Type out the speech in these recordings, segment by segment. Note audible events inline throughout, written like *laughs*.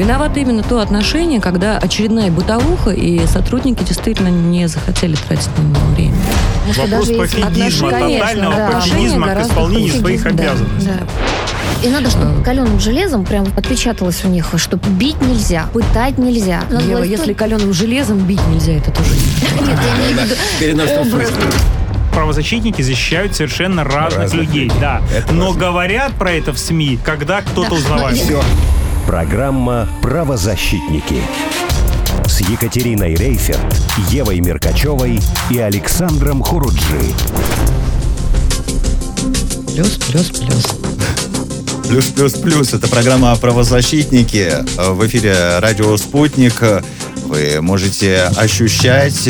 Виновато именно то отношение, когда очередная бытовуха, и сотрудники действительно не захотели тратить на него время. Вопрос пофигизма, тотального да. пофигизма к исполнению своих да. обязанностей. Да. И надо, чтобы каленым железом прям отпечаталось у них, что бить нельзя, пытать нельзя. Ева, если каленым железом бить нельзя, это тоже *laughs* Нет, я имею в виду *laughs* правозащитники защищают совершенно разных, разных людей, людей, да. Это Но важно. говорят про это в СМИ, когда кто-то да. узнавает. Все. Программа «Правозащитники» с Екатериной Рейферт, Евой Меркачевой и Александром Хуруджи. Плюс, плюс, плюс. Плюс, плюс, плюс. Это программа «Правозащитники». В эфире радио «Спутник». Вы можете ощущать,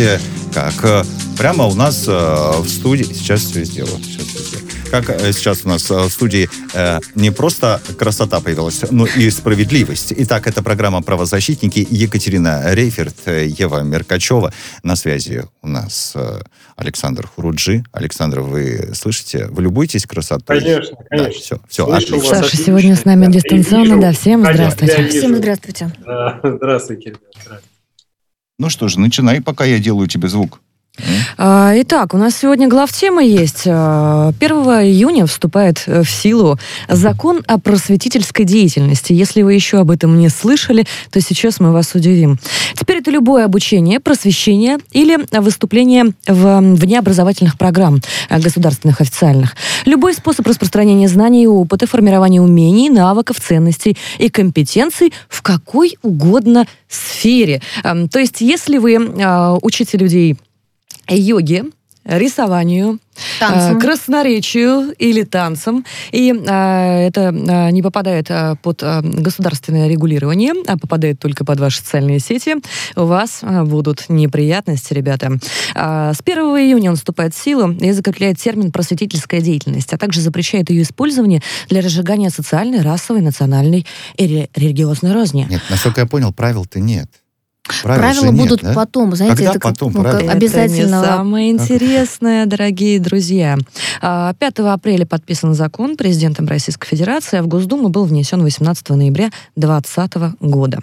как прямо у нас в студии... Сейчас все сделаю. Как э, сейчас у нас э, в студии э, не просто красота появилась, но и справедливость. Итак, это программа «Правозащитники». Екатерина Рейферт, Ева Меркачева. На связи у нас Александр Хуруджи. Александр, вы слышите? Вы любуетесь красотой? Конечно, конечно. Да, все, все, Слышу отлично. Саша сегодня с нами дистанционно. Да, всем здравствуйте. Всем здравствуйте. *laughs* Здравствуйте. Ну что же, начинай, пока я делаю тебе звук. А, итак, у нас сегодня главтема есть. 1 а, июня вступает в силу закон о просветительской деятельности. Если вы еще об этом не слышали, то сейчас мы вас удивим. Теперь это любое обучение, просвещение или выступление в внеобразовательных программ а, государственных официальных. Любой способ распространения знаний и опыта, формирования умений, навыков, ценностей и компетенций в какой угодно сфере. То есть, если вы учите людей йоге, рисованию, танцам. Э, красноречию или танцам. И э, это э, не попадает э, под э, государственное регулирование, а попадает только под ваши социальные сети. У вас э, будут неприятности, ребята. Э, с 1 июня он вступает в силу и закрепляет термин «просветительская деятельность», а также запрещает ее использование для разжигания социальной, расовой, национальной и религиозной розни. Нет, насколько я понял, правил-то нет. Правил Правила будут да? потом, знаете, Когда это потом, ну, как обязательно. Это не самое интересное, дорогие друзья. 5 а, апреля подписан закон президентом Российской Федерации, а в Госдуму был внесен 18 ноября 2020 года.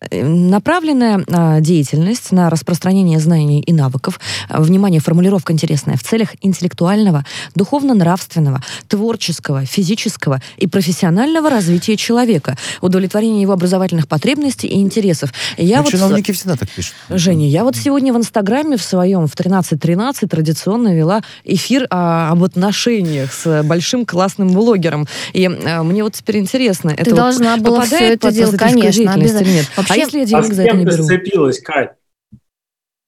А, направленная а, деятельность на распространение знаний и навыков, а, внимание, формулировка интересная, в целях интеллектуального, духовно-нравственного, творческого, физического и профессионального развития человека, удовлетворения его образовательных потребностей и интересов. Я ну, вот чиновники с... всегда так пишут. Женя, я вот сегодня в Инстаграме в своем в 13.13 традиционно вела эфир а, об отношениях с большим классным блогером. И а, мне вот теперь интересно, Ты это должна вот была все это делать, конечно, обязательно. Нет? А если я денег а за это не беру? сцепилась, Кать?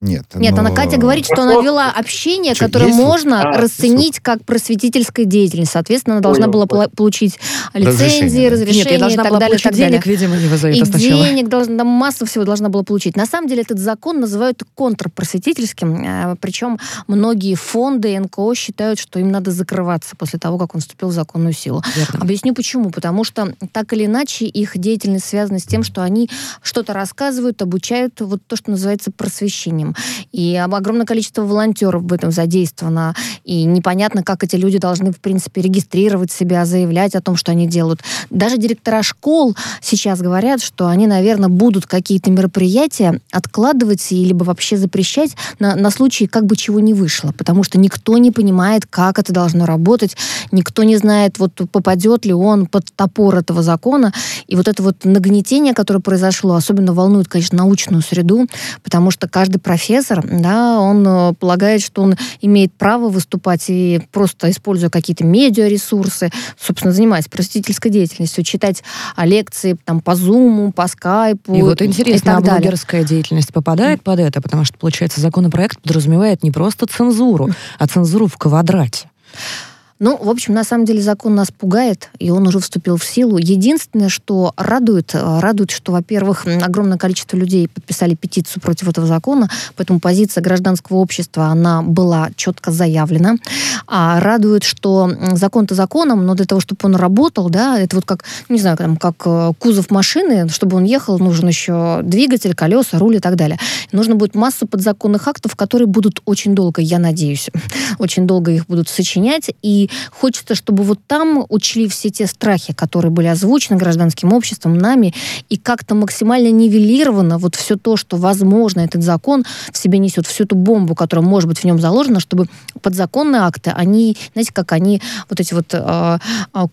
Нет. Нет, но... она Катя говорит, что она вела общение, что, которое есть? можно а, расценить как просветительская деятельность. Соответственно, она должна Понял. была получить лицензии, разрешение, разрешение Нет, я должна и так была далее. Получить денег, далее. видимо, не за это и сначала. денег должна, массу всего должна была получить. На самом деле этот закон называют контрпросветительским, э, причем многие фонды НКО считают, что им надо закрываться после того, как он вступил в законную силу. Верно. Объясню почему. Потому что так или иначе их деятельность связана с тем, что они что-то рассказывают, обучают, вот то, что называется просвещением. И огромное количество волонтеров в этом задействовано. И непонятно, как эти люди должны, в принципе, регистрировать себя, заявлять о том, что они делают. Даже директора школ сейчас говорят, что они, наверное, будут какие-то мероприятия откладывать или вообще запрещать на, на случай, как бы чего не вышло. Потому что никто не понимает, как это должно работать. Никто не знает, вот попадет ли он под топор этого закона. И вот это вот нагнетение, которое произошло, особенно волнует, конечно, научную среду, потому что каждый профессор да, он э, полагает, что он имеет право выступать и просто используя какие-то медиаресурсы, собственно, занимаясь просветительской деятельностью, читать лекции там по Zoom, по скайпу. И вот интересно, и а блогерская деятельность попадает под это, потому что, получается, законопроект подразумевает не просто цензуру, а цензуру в квадрате. Ну, в общем, на самом деле закон нас пугает, и он уже вступил в силу. Единственное, что радует, э, радует, что, во-первых, огромное количество людей подписали петицию против этого закона, поэтому позиция гражданского общества, она была четко заявлена. А радует, что закон-то законом, но для того, чтобы он работал, да, это вот как, не знаю, там, как э, кузов машины, чтобы он ехал, нужен еще двигатель, колеса, руль и так далее. Нужно будет массу подзаконных актов, которые будут очень долго, я надеюсь, *laughs* очень долго их будут сочинять, и Хочется, чтобы вот там учли все те страхи, которые были озвучены гражданским обществом, нами, и как-то максимально нивелировано вот все то, что, возможно, этот закон в себе несет, всю эту бомбу, которая может быть в нем заложена, чтобы подзаконные акты, они, знаете, как они, вот эти вот э,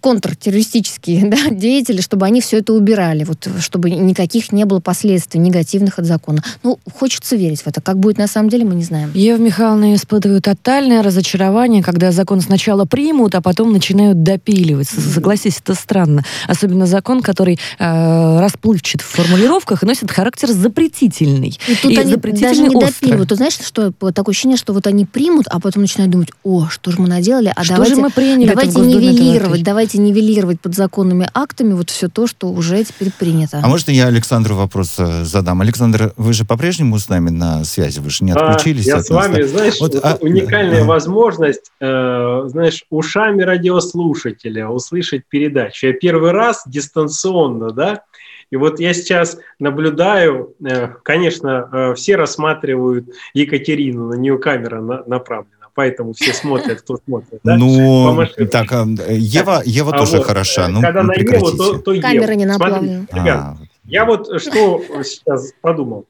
контртеррористические *laughs* да, деятели, чтобы они все это убирали, вот, чтобы никаких не было последствий негативных от закона. Ну, хочется верить в это. Как будет на самом деле, мы не знаем. Ева Михайловна испытываю тотальное разочарование, когда закон сначала примут, а потом начинают допиливать. Согласись, это странно. Особенно закон, который э, расплывчат в формулировках и носит характер запретительный. И тут и они даже не остро. допиливают. Ты знаешь, что такое ощущение, что вот они примут, а потом начинают думать, о, что же мы наделали, а что давайте, же мы приняли давайте нивелировать, давайте нивелировать подзаконными актами вот все то, что уже теперь принято. А может я Александру вопрос э, задам? Александр, вы же по-прежнему с нами на связи? Вы же не отключились? А, я с вами, знаешь, вот, а, уникальная а, возможность, э, знаешь, ушами радиослушателя услышать передачу. Я первый раз дистанционно, да, и вот я сейчас наблюдаю, э, конечно, э, все рассматривают Екатерину, на нее камера направлена поэтому все смотрят, кто смотрит. Да? Ну, так, а, Ева, Ева а тоже вот, хороша. Ну, когда на Еву, то, то Камера не направлена. ребят, а. я вот что сейчас подумал.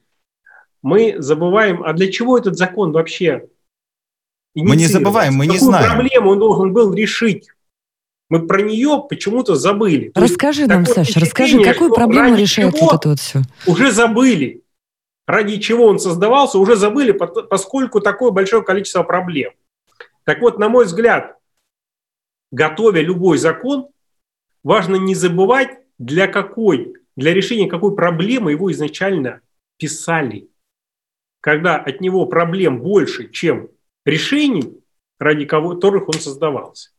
Мы забываем, а для чего этот закон вообще Мы не забываем, мы не знаем. Какую проблему он должен был решить? Мы про нее почему-то забыли. Расскажи нам, Саша, расскажи, какую проблему решает вот это вот все? Уже забыли. Ради чего он создавался, уже забыли, поскольку такое большое количество проблем. Так вот, на мой взгляд, готовя любой закон, важно не забывать, для какой, для решения какой проблемы его изначально писали. Когда от него проблем больше, чем решений, ради которых он создавался.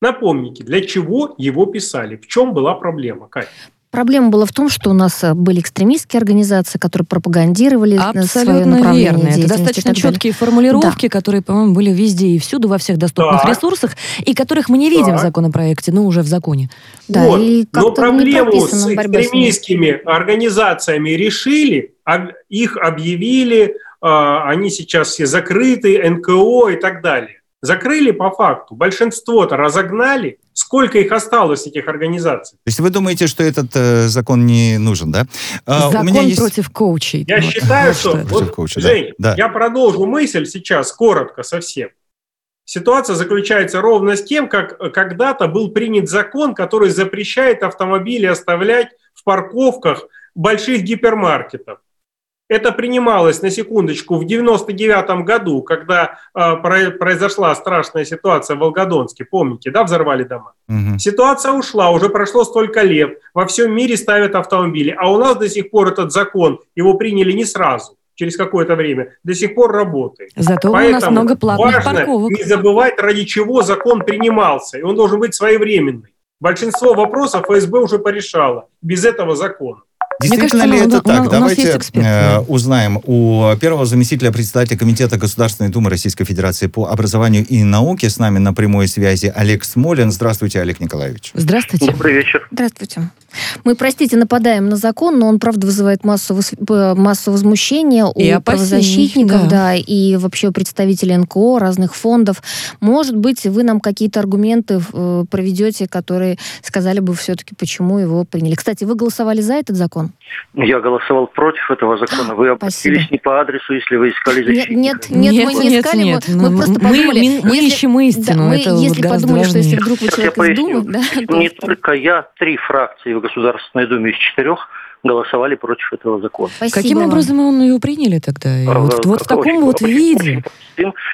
Напомните, для чего его писали? В чем была проблема, Катя? Проблема была в том, что у нас э, были экстремистские организации, которые пропагандировали Абсолютно свое верно. Это достаточно четкие формулировки, да. которые, по-моему, были везде и всюду, во всех доступных так. ресурсах, и которых мы не видим так. в законопроекте, но уже в законе. Да, вот. и но проблему с экстремистскими с организациями решили, их объявили, они сейчас все закрыты, НКО и так далее. Закрыли по факту, большинство-то разогнали, сколько их осталось, этих организаций. То есть вы думаете, что этот э, закон не нужен, да? А, закон у меня есть... против коучей. Я вот. считаю, что... что вот, коуча, Жень, да. я продолжу мысль сейчас, коротко совсем. Ситуация заключается ровно с тем, как когда-то был принят закон, который запрещает автомобили оставлять в парковках больших гипермаркетов. Это принималось, на секундочку, в 99 году, когда э, произошла страшная ситуация в Волгодонске. Помните, да, взорвали дома? Угу. Ситуация ушла, уже прошло столько лет. Во всем мире ставят автомобили. А у нас до сих пор этот закон, его приняли не сразу через какое-то время, до сих пор работает. Зато Поэтому у нас много платных важно парковок. не забывать, ради чего закон принимался. И он должен быть своевременный. Большинство вопросов ФСБ уже порешало без этого закона. Действительно кажется, ли это так? Давайте э, узнаем у первого заместителя председателя Комитета Государственной Думы Российской Федерации по образованию и науке. С нами на прямой связи Олег Смолин. Здравствуйте, Олег Николаевич. Здравствуйте. Добрый вечер. Здравствуйте. Мы, простите, нападаем на закон, но он, правда, вызывает массу, массу возмущения и у правозащитников, да. да, и вообще у представителей НКО, разных фондов. Может быть, вы нам какие-то аргументы э, проведете, которые сказали бы все-таки, почему его приняли. Кстати, вы голосовали за этот закон? Я голосовал против этого закона. Вы обратились не по адресу, если вы искали защитника. Нет, нет, нет, мы не нет, искали. Нет, мы, мы просто подумали... Мы, мы если, ищем истину. Да, мы, это если подумали, важнее. что если вдруг вы человек из Думы... Да, не то... только я, три фракции в Государственной Думе из четырех голосовали против этого закона. Спасибо Каким вам. образом он его приняли тогда? А, вот, вот в таком вот виде?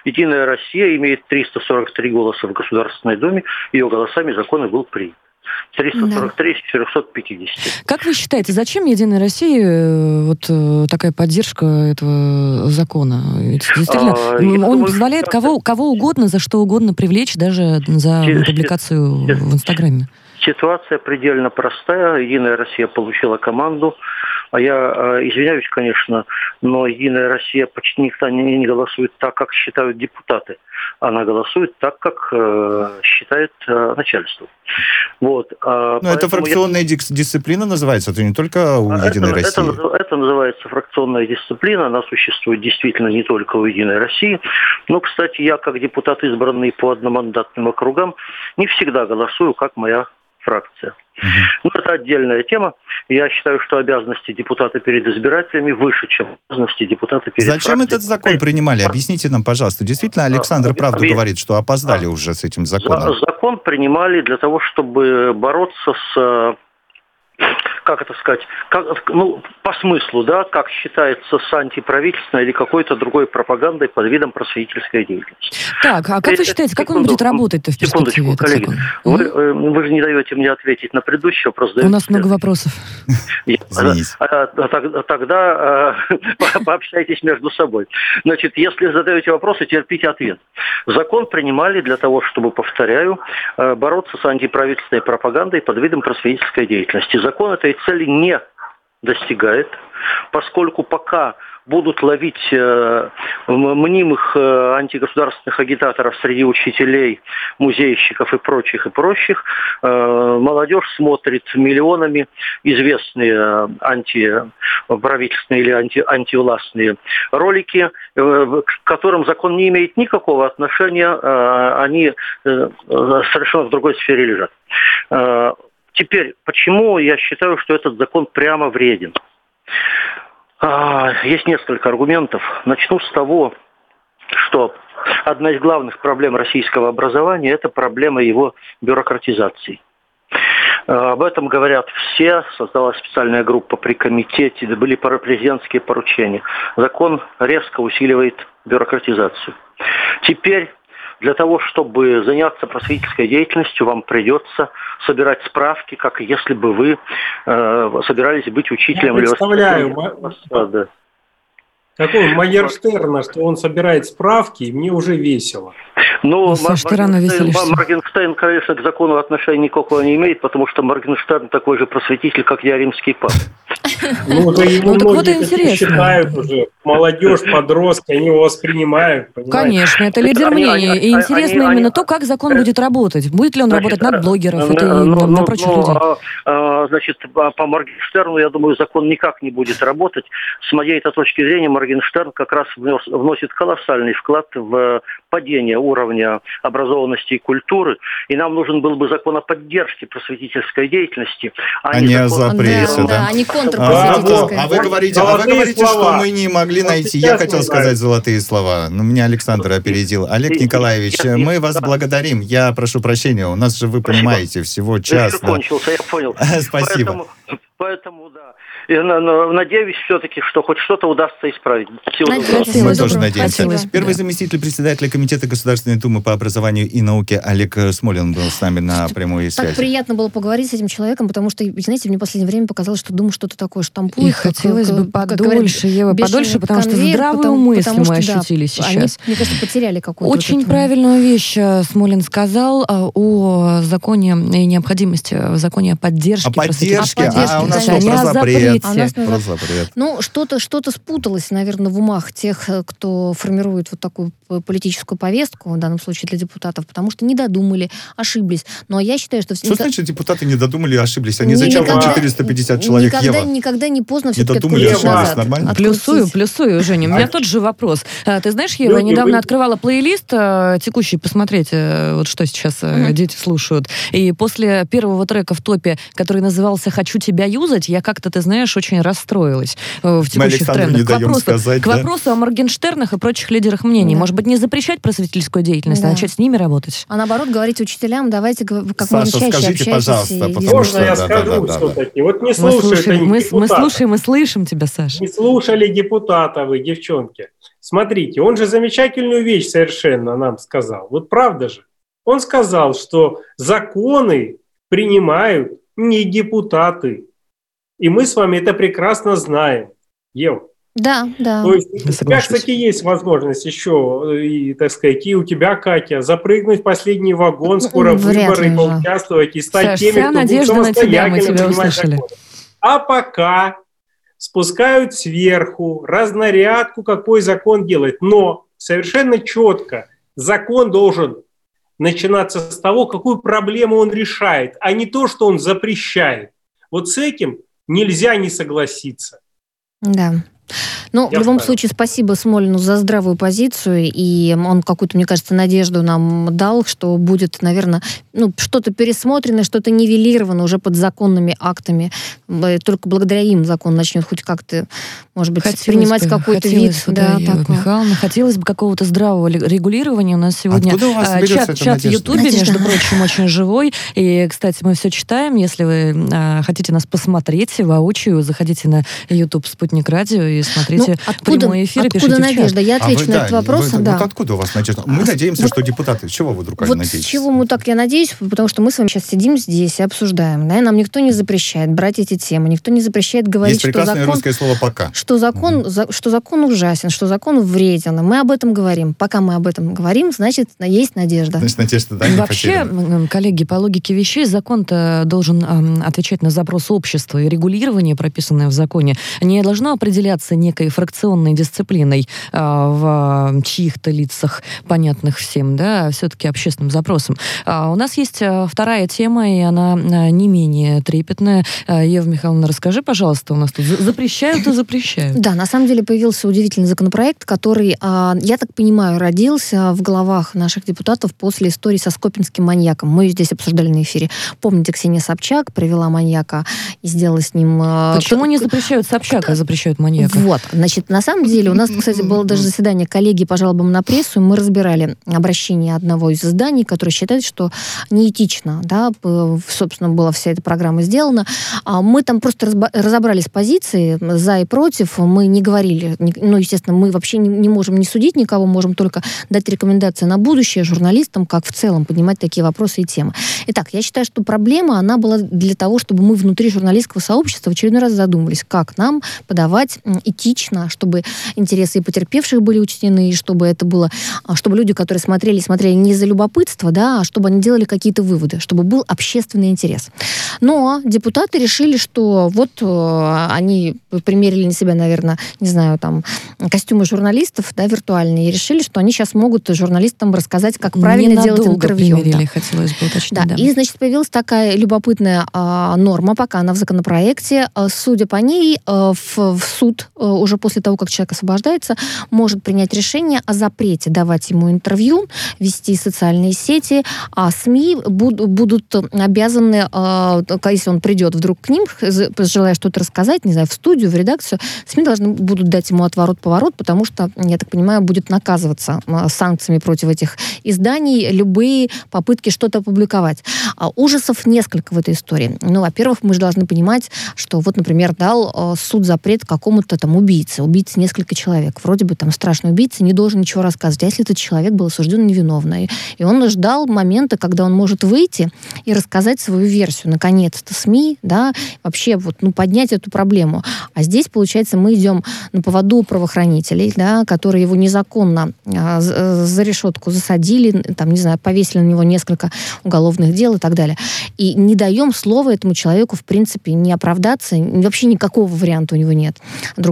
Единая Россия имеет 343 голоса в Государственной Думе, ее голосами закон и был принят. 343 из 450. Как вы считаете, зачем Единой России э, вот э, такая поддержка этого закона? действительно, а, он думаю, позволяет кого, кого угодно, за что угодно привлечь, даже за публикацию в Инстаграме. Ситуация предельно простая. Единая Россия получила команду А я э, извиняюсь, конечно, но Единая Россия почти никогда не, не голосует так, как считают депутаты. Она голосует так, как э, считает э, начальство. Вот. А, но это фракционная я... дисциплина называется, это не только у а Единой это, России. Это, это называется фракционная дисциплина, она существует действительно не только у Единой России. Но, кстати, я как депутат, избранный по одномандатным округам, не всегда голосую, как моя фракция. Угу. Ну, это отдельная тема. Я считаю, что обязанности депутата перед избирателями выше, чем обязанности депутата перед Зачем фракцией. этот закон принимали? Объясните нам, пожалуйста. Действительно, Александр правду говорит, что опоздали уже с этим законом. Закон принимали для того, чтобы бороться с как это сказать, как, ну, по смыслу, да, как считается с антиправительственной или какой-то другой пропагандой под видом просветительской деятельности. Так, а как вы считаете, как он будет работать-то в перспективе? коллеги, вы, э, вы же не даете мне ответить на предыдущий вопрос. У нас много вопросов. А, а, а, тогда *laughs* пообщайтесь между собой. Значит, если задаете вопросы, терпите ответ. Закон принимали для того, чтобы, повторяю, э, бороться с антиправительственной пропагандой под видом просветительской деятельности. Закон этой цели не достигает, поскольку пока будут ловить э, мнимых э, антигосударственных агитаторов среди учителей, музейщиков и прочих и прочих. Э, молодежь смотрит миллионами известные э, антиправительственные или анти, антивластные ролики, э, к которым закон не имеет никакого отношения, э, они э, совершенно в другой сфере лежат. Теперь, почему я считаю, что этот закон прямо вреден? А, есть несколько аргументов. Начну с того, что одна из главных проблем российского образования – это проблема его бюрократизации. А, об этом говорят все. Создалась специальная группа при комитете, были президентские поручения. Закон резко усиливает бюрократизацию. Теперь для того, чтобы заняться просветительской деятельностью, вам придется собирать справки, как если бы вы э, собирались быть учителем. Я представляю, или какой Майерштерна, что он собирает справки, и мне уже весело. Ну, Моргенштерн, Моргенштерн, конечно, к закону отношения никакого не имеет, потому что Моргенштерн такой же просветитель, как я римский пап. Ну, уже ну, многие вот считают уже. Молодежь, подростки, они его воспринимают. Понимаете? Конечно, это лидер мнения. И интересно именно то, как закон будет работать. Будет ли он работать на блогеров и на ну, прочих ну, людей? А, а, значит, по Моргенштерну, я думаю, закон никак не будет работать. С моей-то точки зрения, Моргенштерн как раз вносит колоссальный вклад в падение уровня образованности и культуры, и нам нужен был бы закон о поддержке просветительской деятельности, а, а не, о запрете, да. да. А не контрпросветительской. А, а, вы говорите, а вы говорите что мы не могли найти, я хотел сказать золотые слова, но меня Александр опередил. Олег Николаевич, мы вас благодарим, я прошу прощения, у нас же, вы понимаете, всего час. Я кончился, я понял. *laughs* Спасибо. Поэтому, да. И, надеюсь все-таки, что хоть что-то удастся исправить. Всего доброго. Мы тоже надеемся. Спасибо. Первый заместитель председателя Комитета Государственной Думы по образованию и науке Олег Смолин был с нами на прямой связи. Так приятно было поговорить с этим человеком, потому что, знаете, мне в последнее время показалось, что Дума что-то такое штампует. И хотелось бы подольше, Ева, подольше, потому что здравую мысль мы ощутили сейчас. Они, мне кажется, потеряли какую-то... Очень правильную вещь э, Смолин сказал э, о законе и необходимости в законе о поддержке. О поддержке? А, нас да, про запрет. А нас, про запрет. Ну, что-то что спуталось, наверное, в умах тех, э, кто формирует вот такую политическую повестку, в данном случае для депутатов, потому что не додумали, ошиблись. Но я считаю, что... Что никак... значит депутаты не додумали и ошиблись? Они зачем никогда, 450 человек, никогда, Ева? Никогда не поздно все-таки Не додумали, ошиблись, нормально? Плюсую, плюсую, Женя. У меня а... тот же вопрос. А, ты знаешь, Ева, я недавно открывала плейлист э, текущий, посмотреть, э, вот что сейчас дети слушают. И после первого трека в топе, который назывался «Хочу тебя юзать», я как-то, ты знаешь, очень расстроилась э, в текущих трендах. К вопросу, сказать, к да? вопросу о Моргенштернах и прочих лидерах мнений. Да. Может быть, не запрещать просветительскую деятельность, а да. а начать с ними работать? А наоборот, говорить учителям, давайте как Саша, можно чаще скажите, пожалуйста, и... потому что... я да, скажу да, да, все-таки? Да. Вот не мы, слушаем, мы, мы слушаем и слышим тебя, Саша. Не слушали депутата вы, девчонки. Смотрите, он же замечательную вещь совершенно нам сказал. Вот правда же. Он сказал, что законы принимают не депутаты, и мы с вами это прекрасно знаем. Ев. Да, да. То есть у тебя, кстати, есть возможность еще, и, так сказать, и у тебя, Катя, запрыгнуть в последний вагон, скоро Вряд выборы, поучаствовать и стать Саш, теми, кто надежда будет на тебя, мы тебя услышали. А пока спускают сверху, разнарядку, какой закон делает. Но совершенно четко закон должен начинаться с того, какую проблему он решает, а не то, что он запрещает. Вот с этим нельзя не согласиться. Да. Ну, в любом случае, спасибо Смолину за здравую позицию, и он какую-то, мне кажется, надежду нам дал, что будет, наверное, ну, что-то пересмотрено, что-то нивелировано уже под законными актами. Только благодаря им закон начнет хоть как-то, может быть, хотелось принимать какой-то вид. Бы, да, да Михайловна, хотелось бы какого-то здравого регулирования. У нас сегодня у вас а, чат, чат в Ютубе, между прочим, очень живой. И, кстати, мы все читаем. Если вы а, хотите нас посмотреть воочию, заходите на YouTube «Спутник радио» и смотрите ну, откуда, прямой эфир откуда надежда? Я отвечу а вы, на этот да, вопрос. Вы, да. Вот откуда у вас надежда? Мы а, надеемся, вот, что депутаты. Чего вы вдруг вот надеетесь? чего мы так я надеюсь? Потому что мы с вами сейчас сидим здесь и обсуждаем. Да? Нам никто не запрещает брать эти темы, никто не запрещает говорить, Есть что закон... русское слово «пока». Что закон, угу. за, что закон ужасен, что закон вреден. Мы об этом говорим. Пока мы об этом говорим, значит, есть надежда. Значит, надежда, да, Вообще, коллеги, по логике вещей, закон-то должен э, отвечать на запрос общества, и регулирование, прописанное в законе, не должно определяться некой фракционной дисциплиной э, в чьих-то лицах, понятных всем, да, все-таки общественным запросом. А у нас есть э, вторая тема, и она э, не менее трепетная. Ева Михайловна, расскажи, пожалуйста, у нас тут запрещают и запрещают. Да, на самом деле появился удивительный законопроект, который, а, я так понимаю, родился в головах наших депутатов после истории со скопинским маньяком. Мы здесь обсуждали на эфире. Помните, Ксения Собчак привела маньяка и сделала с ним... Почему не запрещают Собчак, а запрещают маньяка? Вот, значит, на самом деле, у нас, кстати, было даже заседание коллеги по жалобам на прессу, и мы разбирали обращение одного из изданий, который считает, что неэтично, да, собственно, была вся эта программа сделана. А мы там просто разобрались позиции за и против, мы не говорили, ну, естественно, мы вообще не, не можем не судить никого, можем только дать рекомендации на будущее журналистам, как в целом поднимать такие вопросы и темы. Итак, я считаю, что проблема, она была для того, чтобы мы внутри журналистского сообщества в очередной раз задумались, как нам подавать этично, чтобы интересы и потерпевших были учтены, и чтобы это было, а, чтобы люди, которые смотрели, смотрели не за любопытство, да, а чтобы они делали какие-то выводы, чтобы был общественный интерес. Но депутаты решили, что вот э, они примерили на себя, наверное, не знаю, там, костюмы журналистов, да, виртуальные, и решили, что они сейчас могут журналистам рассказать, как правильно Ненадолго делать интервью. Примерили, да. хотелось бы уточнить. Да. да, и, значит, появилась такая любопытная а, норма, пока она в законопроекте. А, судя по ней, а, в, в суд а, уже после того, как человек освобождается, может принять решение о запрете давать ему интервью, вести социальные сети, а СМИ буд- будут обязаны, э, если он придет вдруг к ним, желая что-то рассказать, не знаю, в студию, в редакцию, СМИ должны будут дать ему отворот-поворот, потому что, я так понимаю, будет наказываться э, санкциями против этих изданий любые попытки что-то опубликовать. А ужасов несколько в этой истории. Ну, во-первых, мы же должны понимать, что вот, например, дал э, суд запрет какому-то там убийце, убийце несколько человек. Вроде бы там страшный убийца не должен ничего рассказывать. А если этот человек был осужден невиновно? И он ждал момента, когда он может выйти и рассказать свою версию. Наконец-то СМИ, да, вообще вот, ну, поднять эту проблему. А здесь, получается, мы идем на поводу правоохранителей, да, которые его незаконно а, за решетку засадили, там, не знаю, повесили на него несколько уголовных дел и так далее. И не даем слова этому человеку, в принципе, не оправдаться, вообще никакого варианта у него нет.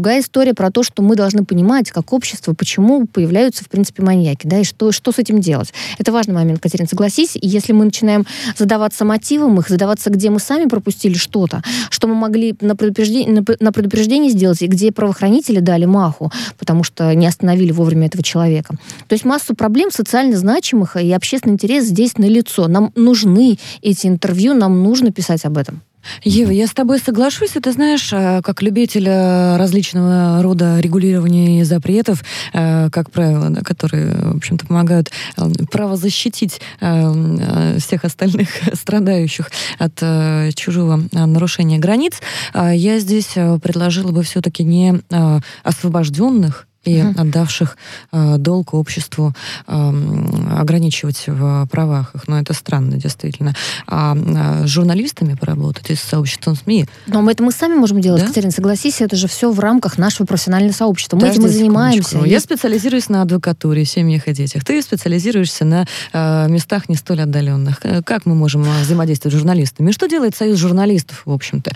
Другая история про то, что мы должны понимать, как общество, почему появляются, в принципе, маньяки, да, и что, что с этим делать. Это важный момент, Катерина, согласись. И если мы начинаем задаваться мотивом их, задаваться, где мы сами пропустили что-то, что мы могли на предупреждение, на предупреждение сделать, и где правоохранители дали маху, потому что не остановили вовремя этого человека. То есть массу проблем социально значимых, и общественный интерес здесь налицо. Нам нужны эти интервью, нам нужно писать об этом. Ева, я с тобой соглашусь. И ты знаешь, э, как любитель э, различного рода регулирования и запретов, э, как правило, да, которые, в общем-то, помогают право защитить всех остальных *laughs* страдающих от чужого нарушения границ, я здесь предложила бы все-таки не освобожденных и угу. отдавших э, долг обществу э, ограничивать в правах их. Но это странно, действительно. А э, с журналистами поработать и с сообществом СМИ. Но мы это мы сами можем делать, да? Катерина, согласись, это же все в рамках нашего профессионального сообщества. Мы этим и занимаемся. Я специализируюсь на адвокатуре, семьях и детях. Ты специализируешься на э, местах не столь отдаленных. Как мы можем э, взаимодействовать с журналистами? Что делает Союз журналистов, в общем-то?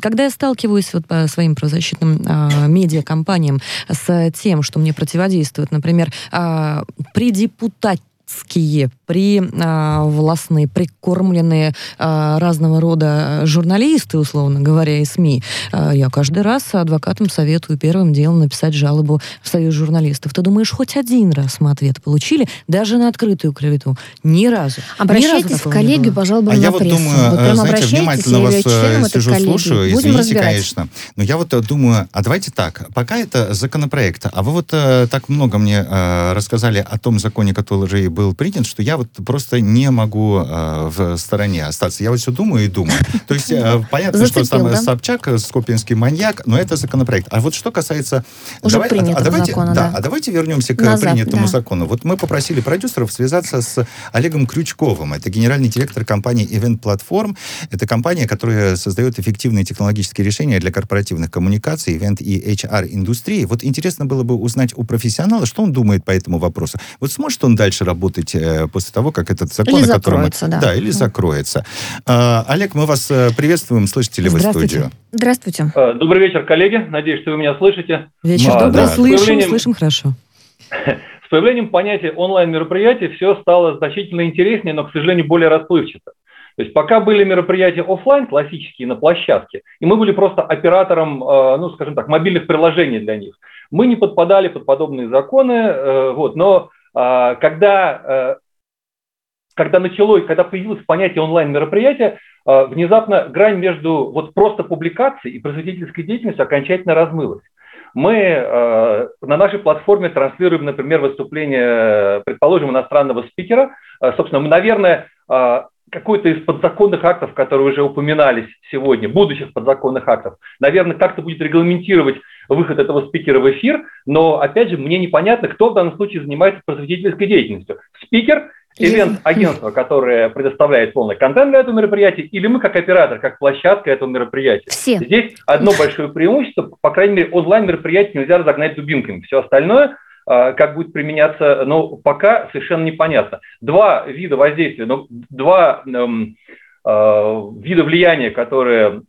Когда я сталкиваюсь вот по своим правозащитным э, медиакомпаниям с тем, что мне противодействует, например, э, при депутате адские, при э, властные, прикормленные э, разного рода журналисты, условно говоря, и СМИ. Э, я каждый раз адвокатам советую первым делом написать жалобу в Союз журналистов. Ты думаешь, хоть один раз мы ответ получили, даже на открытую клевету? Ни разу. Обращайтесь Ни разу в коллегию по жалобам а на я вот думаю, вот прям знаете, внимательно вас э, сижу, слушаю, Будем извините, разбирать. конечно, но я вот э, думаю, а давайте так, пока это законопроект, а вы вот э, так много мне э, рассказали о том законе, который был был принят, что я вот просто не могу э, в стороне остаться. Я вот все думаю и думаю. *laughs* То есть э, понятно, что там да? Собчак, Скопинский маньяк, но это законопроект. А вот что касается... Уже давай, а, а давайте, закона, да. да. А давайте вернемся к Назад, принятому да. закону. Вот мы попросили продюсеров связаться с Олегом Крючковым. Это генеральный директор компании Event Platform. Это компания, которая создает эффективные технологические решения для корпоративных коммуникаций, ивент и HR-индустрии. Вот интересно было бы узнать у профессионала, что он думает по этому вопросу. Вот сможет он дальше работать работать э, после того, как этот закон, или о котором мы... Да. да, или закроется. А, Олег, мы вас э, приветствуем. Слышите ли вы студию? Здравствуйте. Э, добрый вечер, коллеги. Надеюсь, что вы меня слышите. Вечер а, добрый. Да. Слышим, появлением... слышим хорошо. *laughs* С появлением понятия онлайн-мероприятий все стало значительно интереснее, но, к сожалению, более расплывчато. То есть пока были мероприятия офлайн классические на площадке, и мы были просто оператором, ну, скажем так, мобильных приложений для них, мы не подпадали под подобные законы, вот, но когда, э, когда началось, когда появилось понятие онлайн-мероприятия, а, внезапно грань между вот просто публикацией и просветительской деятельностью окончательно размылась. Мы э, на нашей платформе транслируем, например, выступление, предположим, иностранного спикера. Э, собственно, мы, наверное, э, какой-то из подзаконных актов, которые уже упоминались сегодня, будущих подзаконных актов, наверное, как-то будет регламентировать выход этого спикера в эфир, но, опять же, мне непонятно, кто в данном случае занимается просветительской деятельностью. Спикер, ивент-агентство, которое предоставляет полный контент для этого мероприятия, или мы как оператор, как площадка этого мероприятия. Все. Здесь одно большое преимущество, по крайней мере, онлайн-мероприятие нельзя разогнать дубинками. Все остальное а, как будет применяться, но пока совершенно непонятно. Два вида воздействия, ну, два эм, э, вида влияния, которые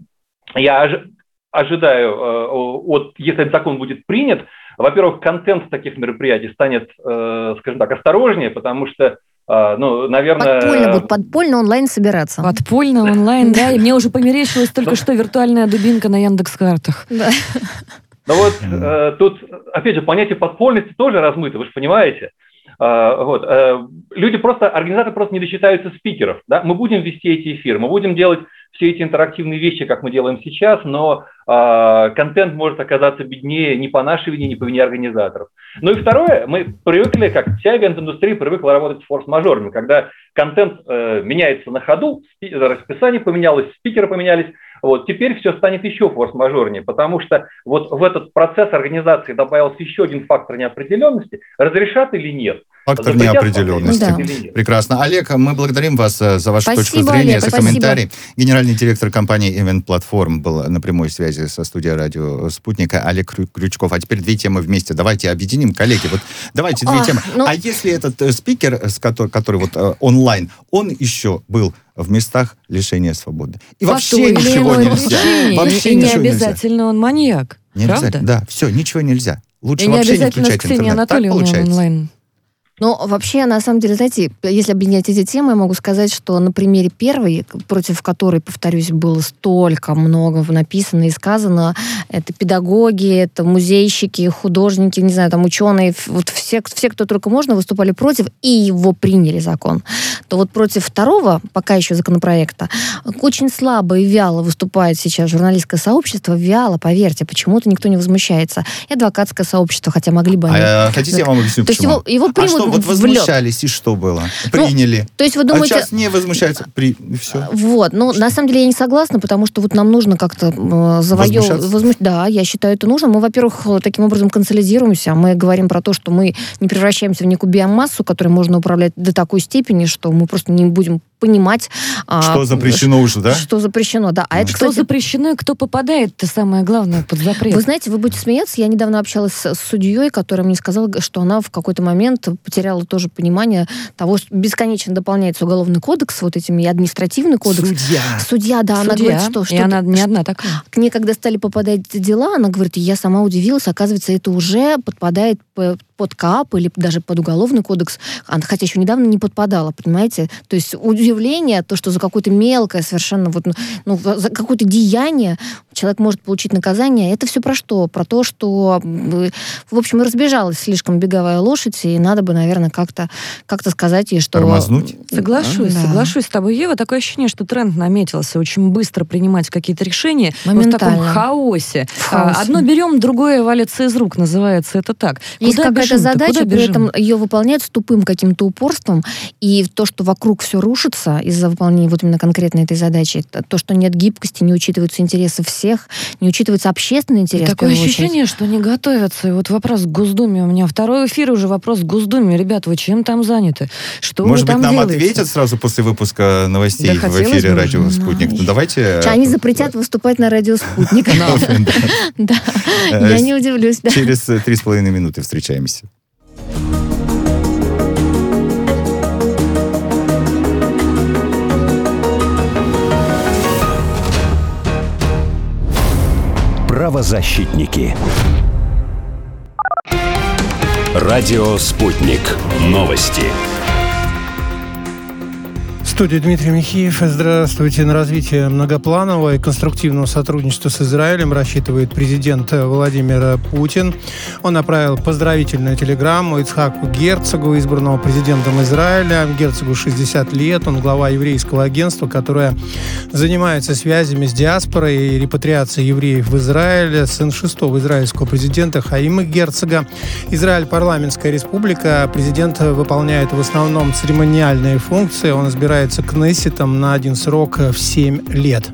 я ожидаю, э, от, если этот закон будет принят, во-первых, контент таких мероприятий станет, э, скажем так, осторожнее, потому что э, ну, наверное... Подпольно будет, подпольно онлайн собираться. Подпольно онлайн, да, и мне уже померещилась только ну. что виртуальная дубинка на Яндекс.Картах. Да. Но вот э, тут, опять же, понятие подпольности тоже размыто, вы же понимаете. Э, вот, э, люди просто, организаторы просто не досчитаются спикеров. Да? Мы будем вести эти эфиры, мы будем делать все эти интерактивные вещи, как мы делаем сейчас, но э, контент может оказаться беднее не по нашей вине, не по вине организаторов. Ну и второе, мы привыкли, как вся ивент-индустрия привыкла работать с форс-мажорами, когда контент э, меняется на ходу, расписание поменялось, спикеры поменялись, вот, теперь все станет еще форс-мажорнее, потому что вот в этот процесс организации добавился еще один фактор неопределенности, разрешат или нет. Фактор неопределенности. Да. Прекрасно. Олег, мы благодарим вас э, за вашу спасибо, точку зрения, Олег, за спасибо. комментарий. Генеральный директор компании Event Platform был на прямой связи со студией радио «Спутника» Олег Крючков. А теперь две темы вместе. Давайте объединим, коллеги. Вот давайте две а, темы. Ну... А если этот э, спикер, который, который вот э, онлайн, он еще был в местах лишения свободы. И вообще ничего нельзя. Вообще и не обязательно он маньяк. Не Правда? Да, все, ничего нельзя. Лучше и вообще не, не включать интернет. Анатольевна так онлайн. Но вообще, на самом деле, знаете, если объединять эти темы, я могу сказать, что на примере первой, против которой, повторюсь, было столько много написано и сказано, это педагоги, это музейщики, художники, не знаю, там ученые, вот все, все, кто только можно, выступали против, и его приняли закон. То вот против второго, пока еще законопроекта, очень слабо и вяло выступает сейчас журналистское сообщество, вяло, поверьте, почему-то никто не возмущается. И адвокатское сообщество, хотя могли бы... Они... А, хотите, я вам объясню, То есть его, его примут что, вот возмущались, и что было? Ну, Приняли. Ну, то есть вы думаете... А сейчас не возмущаются, при... все. Вот, ну, на самом деле я не согласна, потому что вот нам нужно как-то э, завоевывать... Возмущ... Да, я считаю, это нужно. Мы, во-первых, таким образом консолидируемся. Мы говорим про то, что мы не превращаемся в некую биомассу, которой можно управлять до такой степени, что мы просто не будем понимать... А, что а, запрещено уже, да? Что запрещено, да. А это, что кстати... запрещено и кто попадает, это самое главное под запрет. Вы знаете, вы будете смеяться, я недавно общалась с, судьей, которая мне сказала, что она в какой-то момент потеряла тоже понимание того, что бесконечно дополняется уголовный кодекс вот этими и административный кодекс. Судья. Судья, да, Судья. она говорит, что... что и она не одна такая. К ней, когда стали попадать дела, она говорит, я сама удивилась, оказывается, это уже подпадает под КАП или даже под уголовный кодекс, хотя еще недавно не подпадала, понимаете? То есть удивление, то, что за какое-то мелкое совершенно вот, ну, за какое-то деяние человек может получить наказание, это все про что? Про то, что, в общем, разбежалась слишком беговая лошадь, и надо бы, наверное, как-то как сказать ей, что... Тормознуть? Соглашусь, да. соглашусь с тобой, Ева. Такое ощущение, что тренд наметился очень быстро принимать какие-то решения в таком хаосе. В хаосе. Одно берем, другое валится из рук, называется это так. Есть какая-то задача, при этом ее выполняют с тупым каким-то упорством, и то, что вокруг все рушится из-за выполнения вот именно конкретно этой задачи, то, что нет гибкости, не учитываются интересы всех, всех, не учитывается общественный интерес. И такое ощущение, что не готовятся. И вот вопрос к Госдуме у меня. Второй эфир уже вопрос к Госдуме. Ребят, вы чем там заняты? Что Может быть, нам делаете? ответят сразу после выпуска новостей да, в эфире «Радио Спутник». Ну, давайте... Они запретят выступать на «Радио Спутник». *laughs* *laughs* Да, я не удивлюсь. Через три с половиной минуты встречаемся. Правозащитники. Радио «Спутник». Новости студии Дмитрий Михеев. Здравствуйте. На развитие многопланового и конструктивного сотрудничества с Израилем рассчитывает президент Владимир Путин. Он направил поздравительную телеграмму Ицхаку Герцогу, избранного президентом Израиля. Герцогу 60 лет. Он глава еврейского агентства, которое занимается связями с диаспорой и репатриацией евреев в Израиле. Сын шестого израильского президента Хаима Герцога. Израиль парламентская республика. Президент выполняет в основном церемониальные функции. Он избирает избирается Кнессетом на один срок в 7 лет.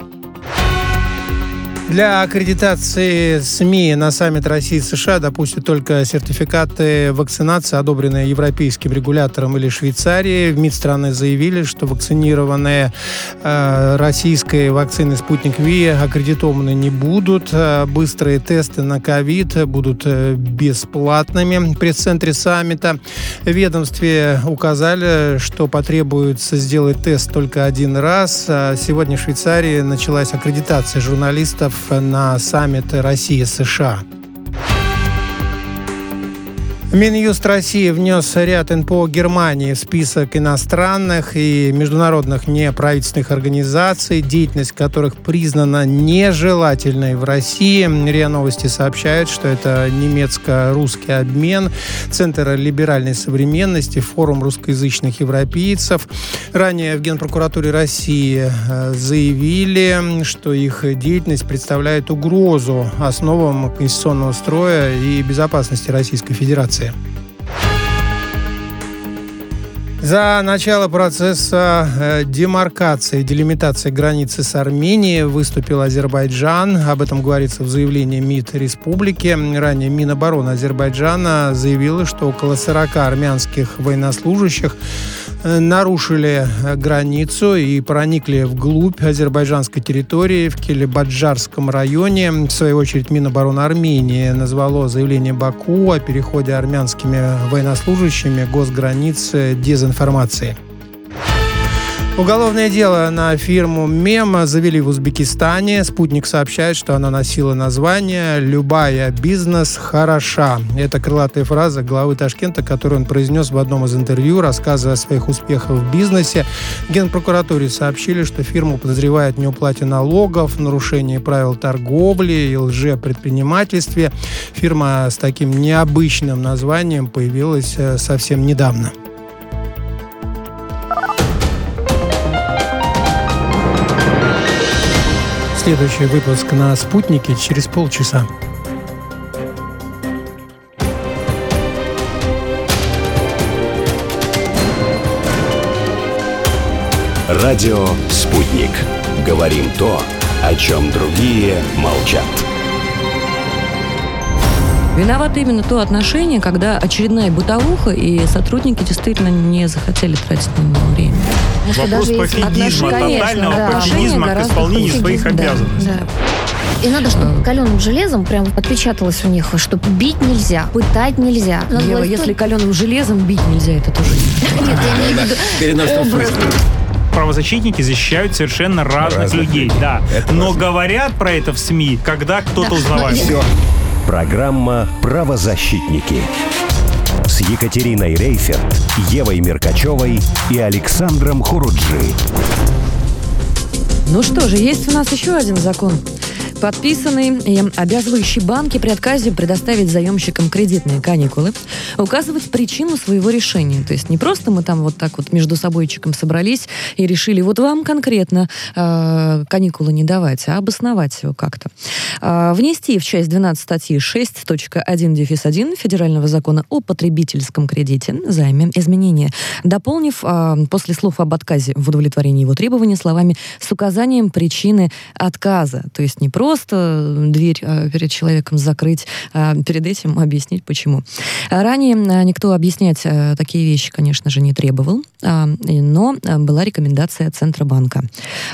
Для аккредитации СМИ на саммит России и США допустят только сертификаты вакцинации, одобренные европейским регулятором или Швейцарией. В МИД страны заявили, что вакцинированные э, российской вакцины «Спутник Ви» аккредитованы не будут. Э, быстрые тесты на ковид будут э, бесплатными. В пресс-центре саммита в ведомстве указали, что потребуется сделать тест только один раз. А сегодня в Швейцарии началась аккредитация журналистов на саммит России-США. Минюст России внес ряд НПО Германии в список иностранных и международных неправительственных организаций, деятельность которых признана нежелательной в России. РИА Новости сообщают, что это немецко-русский обмен, Центр либеральной современности, форум русскоязычных европейцев. Ранее в Генпрокуратуре России э, заявили, что их деятельность представляет угрозу основам конституционного строя и безопасности Российской Федерации информации. За начало процесса э, демаркации, делимитации границы с Арменией выступил Азербайджан. Об этом говорится в заявлении МИД республики. Ранее Минобороны Азербайджана заявила, что около 40 армянских военнослужащих нарушили э, границу и проникли вглубь азербайджанской территории в Келебаджарском районе. В свою очередь Минобороны Армении назвало заявление Баку о переходе армянскими военнослужащими госграницы дезинформацией. Уголовное дело на фирму «Мем» завели в Узбекистане. Спутник сообщает, что она носила название «Любая бизнес хороша». Это крылатая фраза главы Ташкента, которую он произнес в одном из интервью, рассказывая о своих успехах в бизнесе. В Генпрокуратуре сообщили, что фирму подозревают в неуплате налогов, нарушении правил торговли и лжепредпринимательстве. Фирма с таким необычным названием появилась э, совсем недавно. Следующий выпуск на «Спутнике» через полчаса. Радио «Спутник». Говорим то, о чем другие молчат. Виновато именно то отношение, когда очередная бытовуха, и сотрудники действительно не захотели тратить на него время. Вопрос пофигизма, тотального да, пофигизма к исполнению своих обязанностей. Да, да. И надо, чтобы каленым железом прям отпечаталось у них, что бить нельзя, пытать нельзя. Ева, если каленым железом бить нельзя, это тоже Нет, я имею в виду *laughs* правозащитники защищают совершенно разных, разных людей, людей, да. Это Но важно. говорят про это в СМИ, когда кто-то да. узнавает. Все. Программа «Правозащитники» с Екатериной Рейферт, Евой Меркачевой и Александром Хуруджи. Ну что же, есть у нас еще один закон подписанный и обязывающий банки при отказе предоставить заемщикам кредитные каникулы, указывать причину своего решения. То есть не просто мы там вот так вот между собойчиком собрались и решили вот вам конкретно э, каникулы не давать, а обосновать его как-то. Э, внести в часть 12 статьи 6.1 дефис 1 Федерального закона о потребительском кредите займе изменения, дополнив э, после слов об отказе в удовлетворении его требований словами с указанием причины отказа. То есть не просто просто дверь э, перед человеком закрыть, а перед этим объяснить, почему. Ранее э, никто объяснять такие вещи, конечно же, не требовал, а, но была рекомендация Центробанка.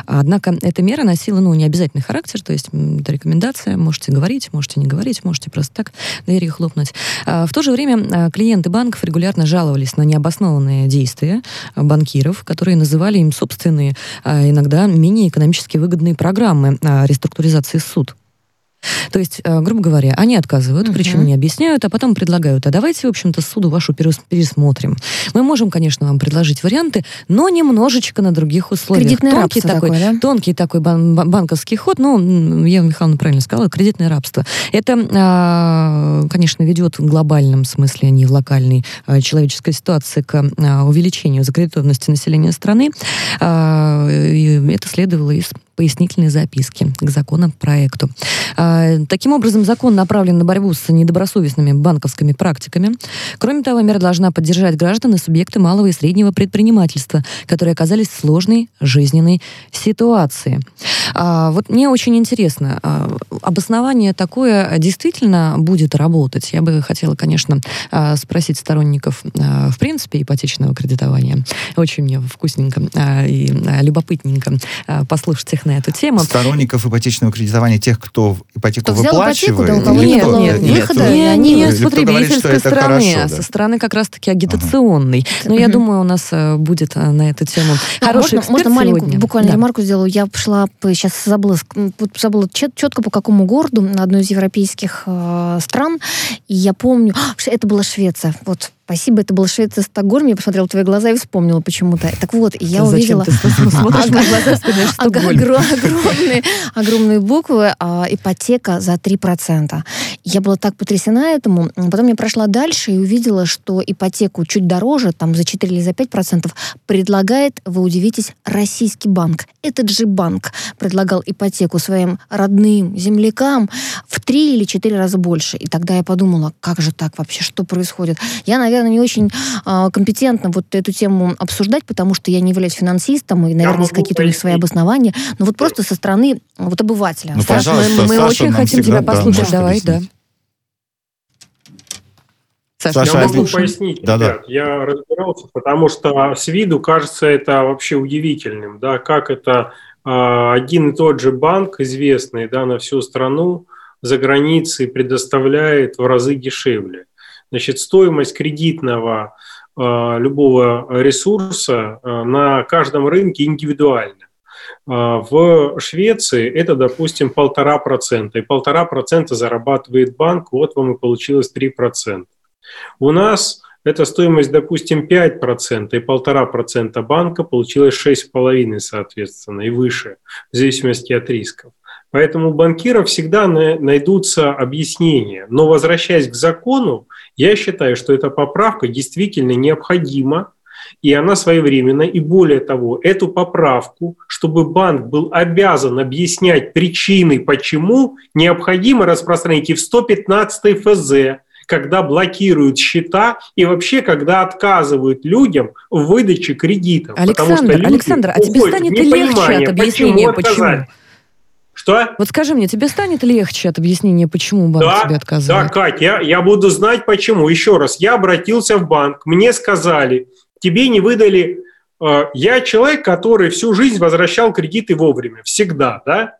Однако эта мера носила, ну, не обязательный характер, то есть это рекомендация, можете говорить, можете не говорить, можете просто так дверью хлопнуть. А в то же время клиенты банков регулярно жаловались на необоснованные действия банкиров, которые называли им собственные, иногда менее экономически выгодные программы реструктуризации суд. То есть, э, грубо говоря, они отказывают, угу. причем не объясняют, а потом предлагают, а давайте, в общем-то, суду вашу пересмотрим. Мы можем, конечно, вам предложить варианты, но немножечко на других условиях. Кредитное тонкий такой, такой да? тонкий такой бан банковский ход, ну, Ева Михайловна правильно сказала, кредитное рабство. Это, а, конечно, ведет в глобальном смысле, а не в локальной а, человеческой ситуации к а, увеличению закредитованности населения страны. Это следовало из пояснительной записки к законопроекту. А, таким образом, закон направлен на борьбу с недобросовестными банковскими практиками. Кроме того, мера должна поддержать граждан и субъекты малого и среднего предпринимательства, которые оказались в сложной жизненной ситуации. А, вот мне очень интересно, а, обоснование такое действительно будет работать? Я бы хотела, конечно, спросить сторонников, в принципе, ипотечного кредитования. Очень мне вкусненько и любопытненько послушать их на эту тему. Сторонников ипотечного кредитования, тех, кто ипотеку кто выплачивает? Ипотеку, да, у нет, нет, нет, нет, выхода, не, они не с потребительской стороны, хорошо, а да? со стороны как раз-таки агитационной. Ага. Но я думаю, у нас э, будет э, на эту тему а, хороший можно, можно маленькую буквально да. ремарку сделаю? Я пошла, сейчас забыла, забыла четко по какому городу, на одной из европейских э, стран, и я помню, что это была Швеция. Вот Спасибо, это был Швеция, Стокгольм. Я посмотрела твои глаза и вспомнила почему-то. Так вот, я Зачем увидела... ты *laughs* смотришь на глаза, *laughs* огромные, огромные буквы, а, ипотека за 3%. Я была так потрясена этому. Потом я прошла дальше и увидела, что ипотеку чуть дороже, там за 4 или за 5%, предлагает, вы удивитесь, российский банк. Этот же банк предлагал ипотеку своим родным землякам в 3 или 4 раза больше. И тогда я подумала, как же так вообще, что происходит? Я, наверное, наверное, не очень э, компетентна вот эту тему обсуждать, потому что я не являюсь финансистом, и, наверное, есть какие-то у них свои обоснования. Но вот просто со стороны вот обывателя. Ну, Саша, мы, мы Саша очень хотим тебя послушать. Да, Давай, да. Саша, я могу пояснить, да, ребят, да. я разбирался, потому что с виду кажется это вообще удивительным, да, как это э, один и тот же банк, известный, да, на всю страну, за границей предоставляет в разы дешевле. Значит, стоимость кредитного э, любого ресурса э, на каждом рынке индивидуальна. Э, в Швеции это, допустим, полтора процента, и полтора процента зарабатывает банк, вот вам и получилось три процента. У нас эта стоимость, допустим, 5%, и полтора процента банка получилось 6,5%, соответственно, и выше, в зависимости от рисков. Поэтому у банкиров всегда найдутся объяснения. Но возвращаясь к закону, я считаю, что эта поправка действительно необходима, и она своевременна. И более того, эту поправку, чтобы банк был обязан объяснять причины, почему, необходимо распространить и в 115 ФЗ, когда блокируют счета и вообще, когда отказывают людям в выдаче кредитов. Александр, Александр, а тебе станет легче от объяснения, почему? Что Что? Вот скажи мне, тебе станет легче от объяснения, почему банк да, тебе отказывает? Да, Кать, я, я буду знать почему. Еще раз, я обратился в банк, мне сказали, тебе не выдали... Э, я человек, который всю жизнь возвращал кредиты вовремя, всегда, да?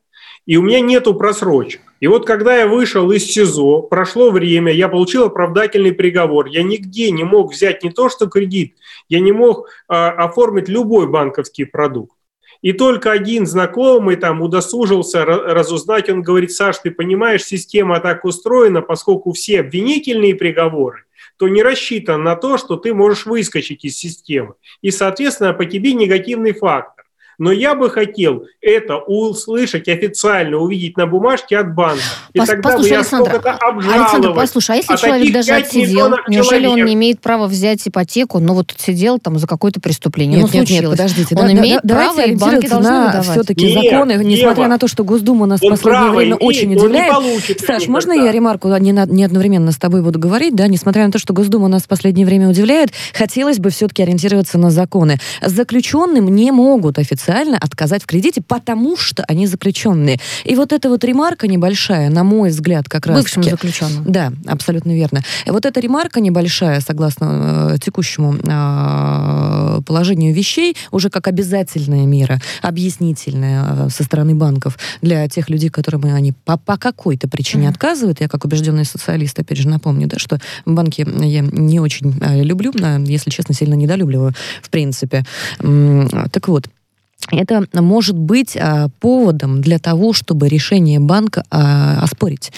И у меня нету просрочек. И вот когда я вышел из СИЗО, прошло время, я получил оправдательный приговор. Я нигде не мог взять не то, что кредит, я не мог э, оформить любой банковский продукт. И только один знакомый там удосужился разузнать, он говорит, Саш, ты понимаешь, система так устроена, поскольку все обвинительные приговоры, то не рассчитан на то, что ты можешь выскочить из системы. И, соответственно, по тебе негативный факт. Но я бы хотел это услышать официально, увидеть на бумажке от банка. И Пос, тогда послушай, бы я Александр, это Александр, послушай, а если а человек даже отсидел, неужели человек? он не имеет права взять ипотеку, но вот отсидел там за какое-то преступление? Нет, ну, нет, нет, подождите. Он да, имеет да, право, и банки должны на все-таки законы, несмотря на то, что Госдума нас в последнее время имеет, очень удивляет. Саш, можно я ремарку не, не одновременно с тобой буду говорить, да, несмотря на то, что Госдума нас в последнее время удивляет, хотелось бы все-таки ориентироваться на законы. Заключенным не могут официально официально отказать в кредите, потому что они заключенные. И вот эта вот ремарка небольшая, на мой взгляд, как раз... Бывшим заключенным. Да, абсолютно верно. Вот эта ремарка небольшая, согласно э, текущему э, положению вещей, уже как обязательная мера, объяснительная э, со стороны банков для тех людей, которым они по, по какой-то причине mm-hmm. отказывают. Я как убежденный социалист, опять же, напомню, да, что банки я не очень э, люблю, а, если честно, сильно недолюбливаю, в принципе. Так вот, это может быть а, поводом для того, чтобы решение банка а, оспорить.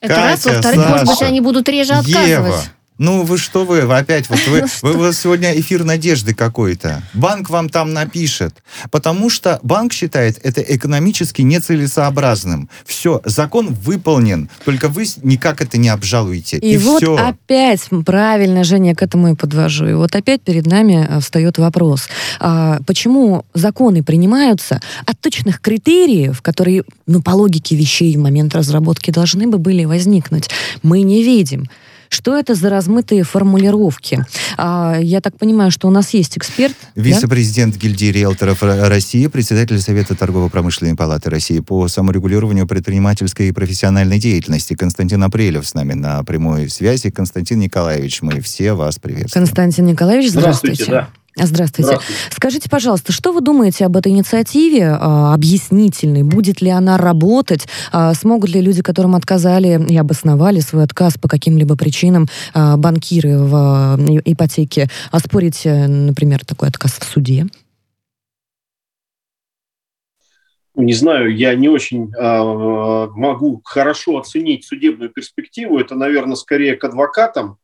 Это Катя, раз. Во-вторых, Саша, может быть, они будут реже отказывать. Ева. Ну, вы что вы, опять, вот вы, *laughs* вы, вы сегодня эфир надежды какой-то. Банк вам там напишет. Потому что банк считает это экономически нецелесообразным. Все, закон выполнен, только вы никак это не обжалуете. И, и вот все. опять, правильно, Женя, к этому и подвожу. И вот опять перед нами э, встает вопрос. А, почему законы принимаются от точных критериев, которые, ну, по логике вещей в момент разработки должны бы были возникнуть, мы не видим. Что это за размытые формулировки? А, я так понимаю, что у нас есть эксперт. Вице-президент да? гильдии риэлторов России, председатель Совета торгово-промышленной палаты России по саморегулированию предпринимательской и профессиональной деятельности Константин Апрелев с нами на прямой связи. Константин Николаевич, мы все вас приветствуем. Константин Николаевич, здравствуйте. здравствуйте да. Здравствуйте. Здравствуйте. Скажите, пожалуйста, что вы думаете об этой инициативе э, объяснительной? Будет ли она работать? Э, смогут ли люди, которым отказали и обосновали свой отказ по каким-либо причинам, э, банкиры в э, ипотеке, оспорить, например, такой отказ в суде? не знаю, я не очень э, могу хорошо оценить судебную перспективу. Это, наверное, скорее к адвокатам а,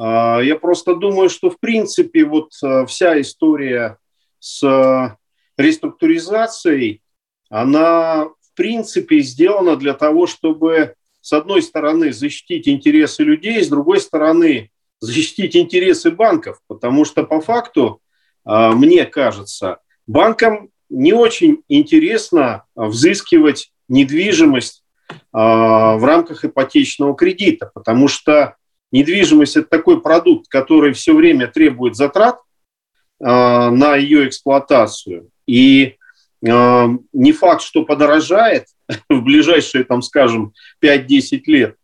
я просто думаю, что в принципе вот а, вся история с а, реструктуризацией, она в принципе сделана для того, чтобы с одной стороны защитить интересы людей, с другой стороны защитить интересы банков, потому что по факту, мне кажется, банкам не очень интересно взыскивать недвижимость в рамках ипотечного кредита, потому что недвижимость – это такой продукт, который все время требует затрат э, на ее эксплуатацию. И э, не факт, что подорожает *laughs* в ближайшие, там, скажем, 5-10 лет.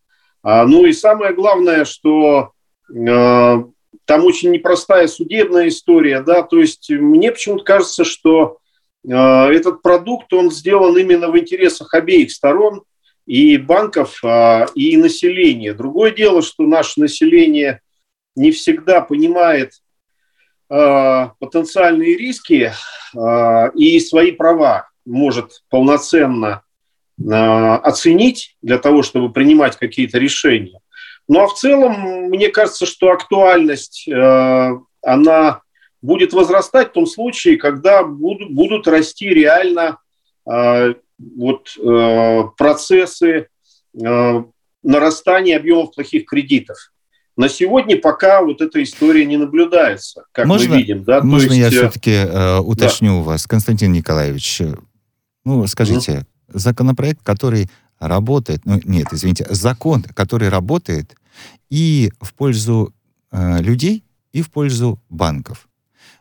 А, ну и самое главное, что там очень непростая судебная история, да, то есть мне почему-то кажется, что этот продукт, он сделан именно в интересах обеих сторон – и банков, а, и населения. Другое дело, что наше население не всегда понимает а, потенциальные риски а, и свои права может полноценно оценить для того, чтобы принимать какие-то решения. Ну а в целом, мне кажется, что актуальность, она будет возрастать в том случае, когда будут, будут расти реально вот, э, процессы э, нарастания объемов плохих кредитов. На сегодня пока вот эта история не наблюдается, как можно, мы видим. Да? Можно есть, я все-таки э, уточню да. у вас, Константин Николаевич, ну, скажите, mm законопроект, который работает, ну, нет, извините, закон, который работает и в пользу э, людей, и в пользу банков.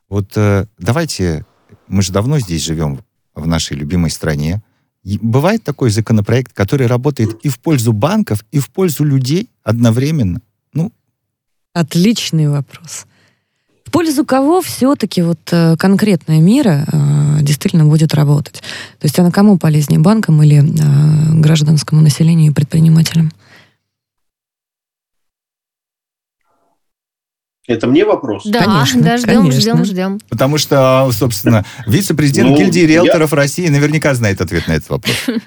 Вот э, давайте, мы же давно здесь живем, в нашей любимой стране, бывает такой законопроект, который работает и в пользу банков, и в пользу людей одновременно? Ну, Отличный вопрос. В пользу кого все-таки вот э, конкретная мера э, действительно будет работать? То есть она кому полезнее, банкам или э, гражданскому населению и предпринимателям? Это мне вопрос? Да, конечно, да, ждем, конечно. ждем, ждем. Потому что, собственно, вице-президент ну, гильдии риэлторов я... России наверняка знает ответ на этот вопрос. *laughs*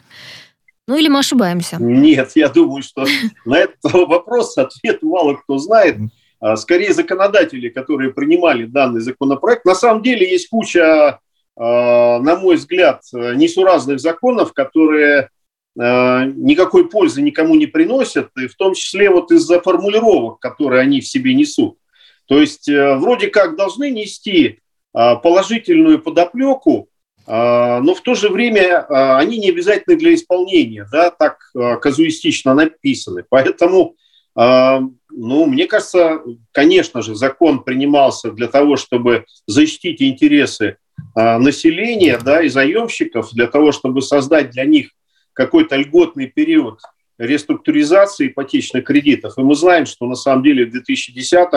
Ну или мы ошибаемся? Нет, я думаю, что на этот вопрос ответ мало кто знает. А, скорее, законодатели, которые принимали данный законопроект. На самом деле есть куча, а, на мой взгляд, несуразных законов, которые а, никакой пользы никому не приносят, и в том числе вот из-за формулировок, которые они в себе несут. То есть э, вроде как должны нести а, положительную подоплеку, а, но в то же время а, они не обязательны для исполнения, да, так казуистично написаны. Поэтому, ну, мне кажется, конечно же, закон принимался для того, чтобы защитить интересы населения, да, и заемщиков, для того, чтобы создать для них какой-то льготный период реструктуризации ипотечных кредитов. И мы знаем, что на самом деле в 2010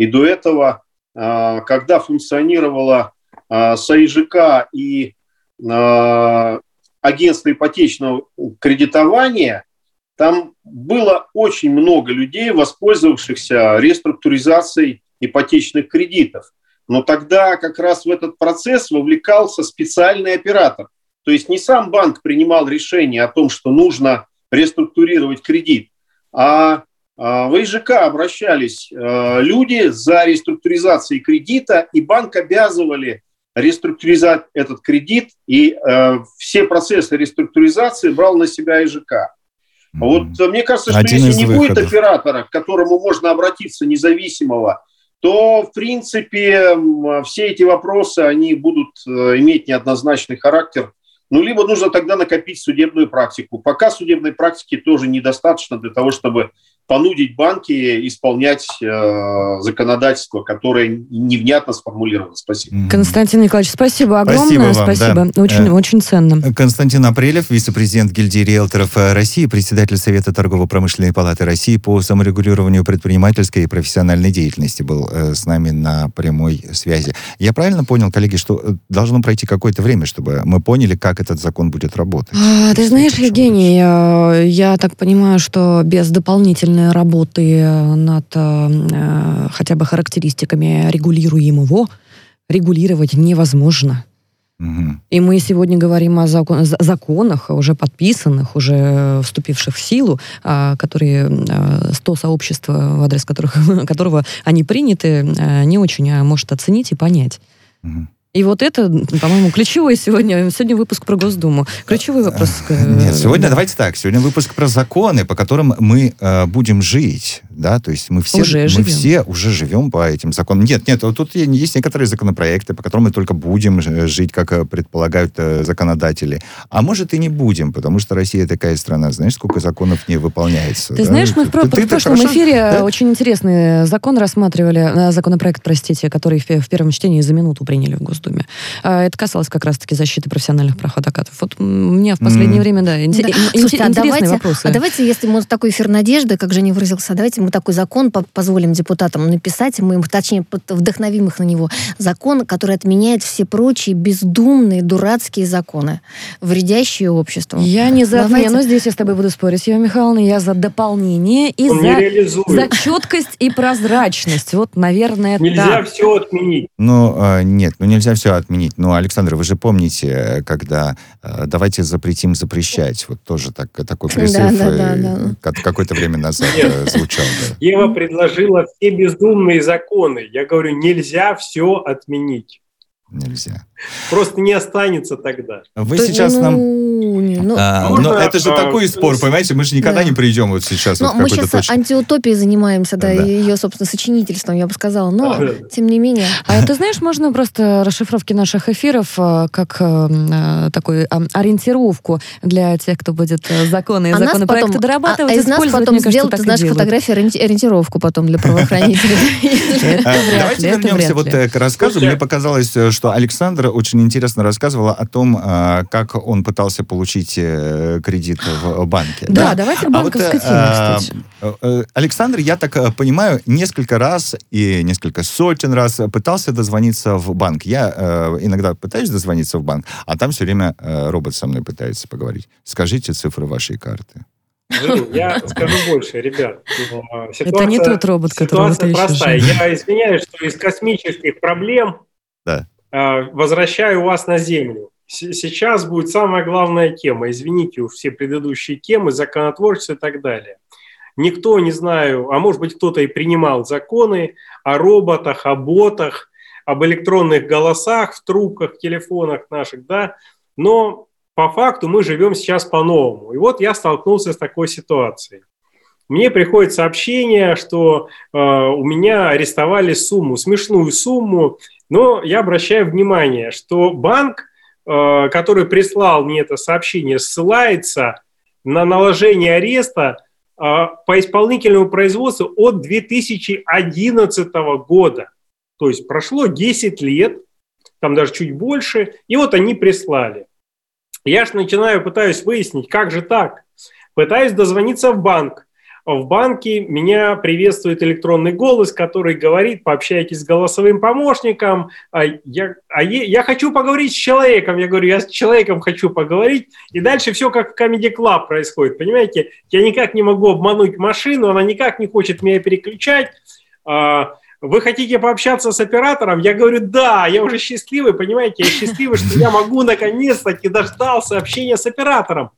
и до этого, а, когда функционировала а, САИЖК и а, агентство ипотечного кредитования, там было очень много людей, воспользовавшихся реструктуризацией ипотечных кредитов. Но тогда как раз в этот процесс вовлекался специальный оператор. То есть не сам банк принимал решение о том, что нужно реструктурировать кредит, а а, в ИЖК обращались э, люди за реструктуризацией кредита, и банк обязывали реструктуризовать этот кредит, и э, все процессы реструктуризации брал на себя ИЖК. Вот э, мне кажется, что Один если не выходов. будет оператора, к которому можно обратиться независимого, то, в принципе, все эти вопросы, они будут иметь неоднозначный характер. Ну, либо нужно тогда накопить судебную практику. Пока судебной практики тоже недостаточно для того, чтобы понудить банки исполнять э, законодательство, которое невнятно сформулировано. Спасибо. Константин Николаевич, спасибо огромное. Спасибо. Вам, спасибо. Да. Очень, э, очень ценно. Константин Апрелев, вице-президент гильдии риэлторов э, России, председатель Совета торгово-промышленной палаты России по саморегулированию предпринимательской и профессиональной деятельности был э, с нами на прямой связи. Я правильно понял, коллеги, что э, должно пройти какое-то время, чтобы мы поняли, как этот закон будет работать? А, ты знаешь, Евгений, я, я так понимаю, что без дополнительной дополнительной работы э, над э, хотя бы характеристиками регулируемого регулировать невозможно. И мы сегодня говорим о закон, законах, уже подписанных, уже вступивших в силу, а, которые 100 э, сообществ, в адрес которых, *laughs* которого они приняты, не очень а может оценить и понять. Угу. И вот это, по-моему, ключевой сегодня, сегодня выпуск про Госдуму. Ключевой вопрос. Э, Нет, сегодня, да. давайте так, сегодня выпуск про законы, по которым мы э, будем жить, да, то есть мы все, уже мы живем. все уже живем по этим законам. Нет, нет, вот тут есть некоторые законопроекты, по которым мы только будем жить, как э, предполагают э, законодатели. А может и не будем, потому что Россия такая страна, знаешь, сколько законов не выполняется. Ты да? знаешь, мы в, ты, в прошлом хорошо, эфире да? очень интересный закон рассматривали, законопроект, простите, который в, в первом чтении за минуту приняли в. Госдуме. А, это касалось как раз-таки защиты профессиональных прав адвокатов. Вот мне в последнее mm. время, да, интер- да. Слушайте, а давайте, вопросы. А давайте, если мы такой эфир надежды, как же не выразился, давайте мы такой закон позволим депутатам написать, мы, точнее, вдохновим их на него. Закон, который отменяет все прочие бездумные, дурацкие законы, вредящие обществу. Я не за давайте. отмену, здесь я с тобой буду спорить, Ева Михайловна, я за дополнение и за, за четкость и прозрачность. Вот, наверное, Нельзя так. все отменить. Ну, э, нет, ну нельзя все отменить. Но, Александр, вы же помните, когда э, давайте запретим запрещать, вот тоже так, такой призыв да, да, да, да. какое-то время назад э, звучал. *laughs* Ева предложила все бездумные законы. Я говорю, нельзя все отменить. Нельзя. Просто не останется тогда. Вы То, сейчас ну, нам... Ну, а, но это же а, такой спор, понимаете? Мы же никогда да. не придем вот сейчас. Но вот мы сейчас точке. антиутопией занимаемся, да, да, и ее, собственно, сочинительством, я бы сказала. Но, да. тем не менее... *laughs* А это, знаешь, можно просто расшифровки наших эфиров э, как э, такой ориентировку для тех, кто будет э, законы и а законопроекты потом, дорабатывать, а, а из нас потом сделать, ты знаешь, фотографии ориентировку потом для правоохранителей. *laughs* Давайте вернемся вот к рассказу. Мне показалось, что Александр очень интересно рассказывала о том, а, как он пытался получить э, кредит в банке. Да, да? давайте к банковской а вот, теме, кстати. Александр, я так понимаю, несколько раз и несколько сотен раз пытался дозвониться в банк. Я иногда пытаюсь дозвониться в банк, а там все время робот со мной пытается поговорить. Скажите цифры вашей карты. Я скажу больше, ребят. Ситуация, Это не тот робот, который Ситуация простая. Я извиняюсь, что из космических проблем да. Э, возвращаю вас на Землю. Сейчас будет самая главная тема. Извините, все предыдущие темы, законотворчество и так далее. Никто, не знаю, а может быть кто-то и принимал законы о роботах, о ботах, об электронных голосах в трубках, телефонах наших, да, но по факту мы живем сейчас по-новому. И вот я столкнулся с такой ситуацией. Мне приходит сообщение, что э, у меня арестовали сумму, смешную сумму, но я обращаю внимание, что банк, э, который прислал мне это сообщение, ссылается на наложение ареста э, по исполнительному производству от 2011 года. То есть прошло 10 лет, там даже чуть больше, и вот они прислали. Я же начинаю, пытаюсь выяснить, как же так. Пытаюсь дозвониться в банк. В банке меня приветствует электронный голос, который говорит, пообщайтесь с голосовым помощником. А я, а я, я хочу поговорить с человеком. Я говорю, я с человеком хочу поговорить. И дальше все как в Comedy Club происходит. Понимаете, я никак не могу обмануть машину, она никак не хочет меня переключать. А, вы хотите пообщаться с оператором? Я говорю, да, я уже счастливый, понимаете, я счастливый, что я могу наконец-таки дождался общения с оператором.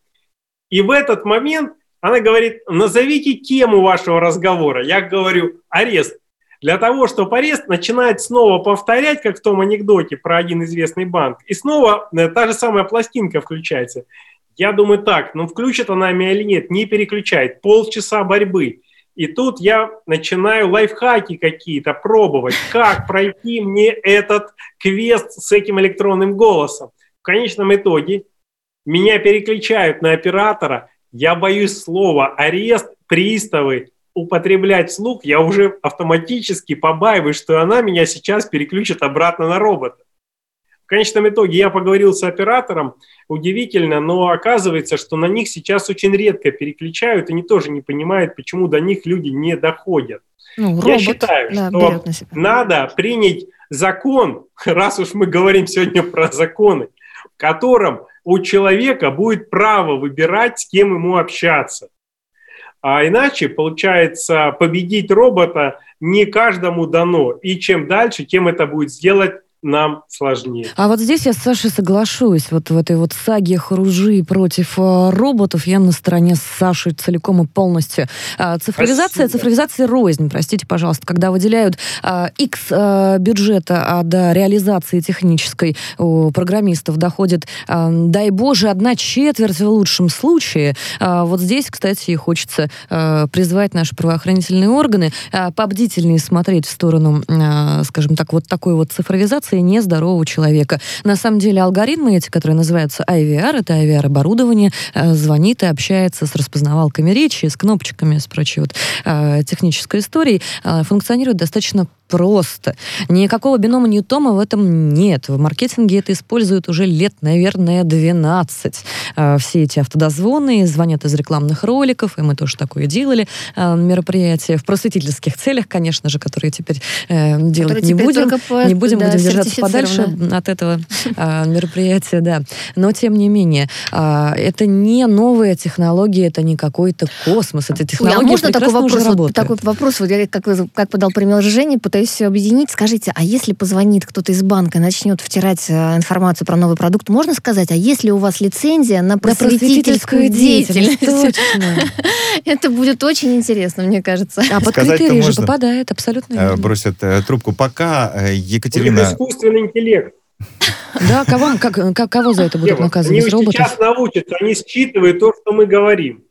И в этот момент она говорит, назовите тему вашего разговора. Я говорю, арест. Для того, чтобы арест начинает снова повторять, как в том анекдоте про один известный банк, и снова э, та же самая пластинка включается. Я думаю, так, ну включит она меня или нет, не переключает. Полчаса борьбы. И тут я начинаю лайфхаки какие-то пробовать, как пройти мне этот квест с этим электронным голосом. В конечном итоге меня переключают на оператора, я боюсь слова арест, приставы, употреблять слух, я уже автоматически побаиваюсь, что она меня сейчас переключит обратно на робота. Конечном итоге я поговорил с оператором, удивительно, но оказывается, что на них сейчас очень редко переключают, и они тоже не понимают, почему до них люди не доходят. Ну, робот, я считаю, да, что надо принять закон, *laughs* раз уж мы говорим сегодня про законы, в котором у человека будет право выбирать, с кем ему общаться. А иначе, получается, победить робота не каждому дано. И чем дальше, тем это будет сделать нам сложнее. А вот здесь я с Сашей соглашусь. Вот в этой вот саге Хружи против э, роботов я на стороне Саши целиком и полностью. А, цифровизация, Спасибо. цифровизация рознь, простите, пожалуйста, когда выделяют X а, бюджета, а до реализации технической у программистов доходит, дай боже, одна четверть в лучшем случае. Вот здесь, кстати, хочется а, призвать наши правоохранительные органы побдительнее смотреть в сторону, скажем так, вот такой вот цифровизации, реакции нездорового человека. На самом деле алгоритмы эти, которые называются IVR, это IVR-оборудование, э, звонит и общается с распознавалками речи, с кнопочками, с прочей вот э, технической историей, э, функционирует достаточно просто. Никакого бинома Ньютома в этом нет. В маркетинге это используют уже лет, наверное, 12. А, все эти автодозвоны звонят из рекламных роликов, и мы тоже такое делали, а, мероприятия в просветительских целях, конечно же, которые теперь э, делать которые не будем. По, не будем, да, будем держаться подальше от этого мероприятия, да. Но, тем не менее, это не новая технология, это не какой-то космос, это технология а можно такой вопрос, вот, такой вопрос, вот я как, как подал пример Жене, пытаюсь пытаюсь все объединить. Скажите, а если позвонит кто-то из банка и начнет втирать э, информацию про новый продукт, можно сказать, а есть ли у вас лицензия на просветительскую, деятельность? *laughs* Это будет очень интересно, мне кажется. А под критерии же попадает, абсолютно э, Бросят э, трубку. Пока Екатерина... Искусственный интеллект. *laughs* Да, кого, как, как, кого за это будут наказывать? Они сейчас научатся, они считывают то, что мы говорим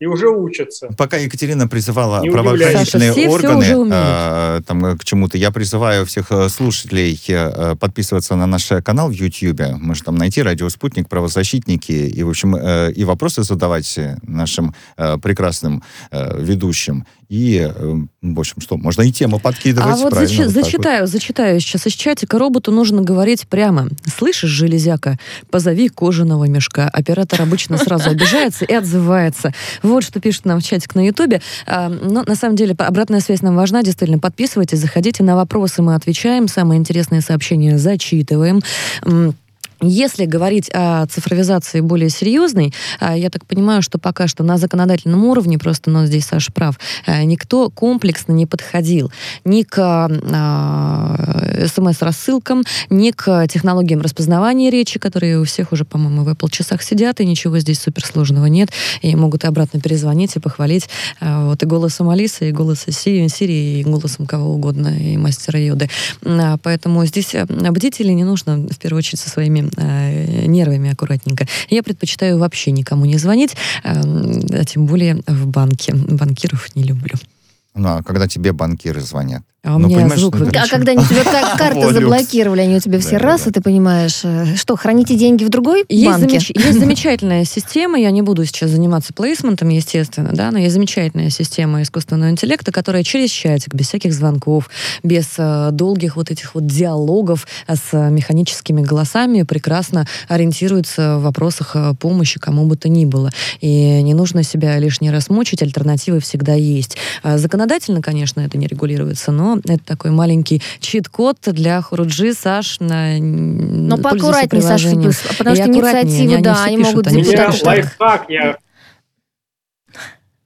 и уже учатся. Пока Екатерина призывала не правоохранительные Саша, органы э, там, к чему-то, я призываю всех э, слушателей э, подписываться на наш канал в YouTube. Можно там найти «Радио Спутник», «Правозащитники», и, в общем, э, и вопросы задавать нашим э, прекрасным э, ведущим, И, э, в общем, что, можно и тему подкидывать. А вот зач... вот зачитаю, вот. зачитаю сейчас из чатика. Роботу нужно говорить прямо. Слышишь, железяка, позови кожаного мешка. Оператор обычно сразу обижается и отзывается. Вот что пишет нам в чатик на Ютубе. А, но на самом деле обратная связь нам важна. Действительно, подписывайтесь, заходите на вопросы, мы отвечаем. Самые интересные сообщения зачитываем. Если говорить о цифровизации более серьезной, а, я так понимаю, что пока что на законодательном уровне, просто, но здесь Саша прав, а, никто комплексно не подходил ни к а, смс-рассылкам, ни к технологиям распознавания речи, которые у всех уже, по-моему, в Apple часах сидят, и ничего здесь суперсложного нет, и могут и обратно перезвонить и похвалить вот и голосом Алисы, и голосом Сири, Сири, и голосом кого угодно, и мастера Йоды. Поэтому здесь бдители не нужно, в первую очередь, со своими э, нервами аккуратненько. Я предпочитаю вообще никому не звонить, э, а тем более в банке. Банкиров не люблю. Ну, а когда тебе банкиры звонят? А у ну, меня звук выключен. А когда они тебе *laughs* карты заблокировали, они у тебя все раз, и ты понимаешь, э, что, храните деньги в другой банке? Есть *laughs* замечательная система, я не буду сейчас заниматься плейсментом, естественно, да, но есть замечательная система искусственного интеллекта, которая через чатик, без всяких звонков, без э, долгих вот этих вот диалогов с механическими голосами прекрасно ориентируется в вопросах э, помощи кому бы то ни было. И не нужно себя лишний раз мучить, альтернативы всегда есть. Законодательно, конечно, это не регулируется, но это такой маленький чит-код для Хуруджи, Саш, на Но поаккуратнее, Саша, потому что инициативы, да, они могут депутаты... Лайфхак, я...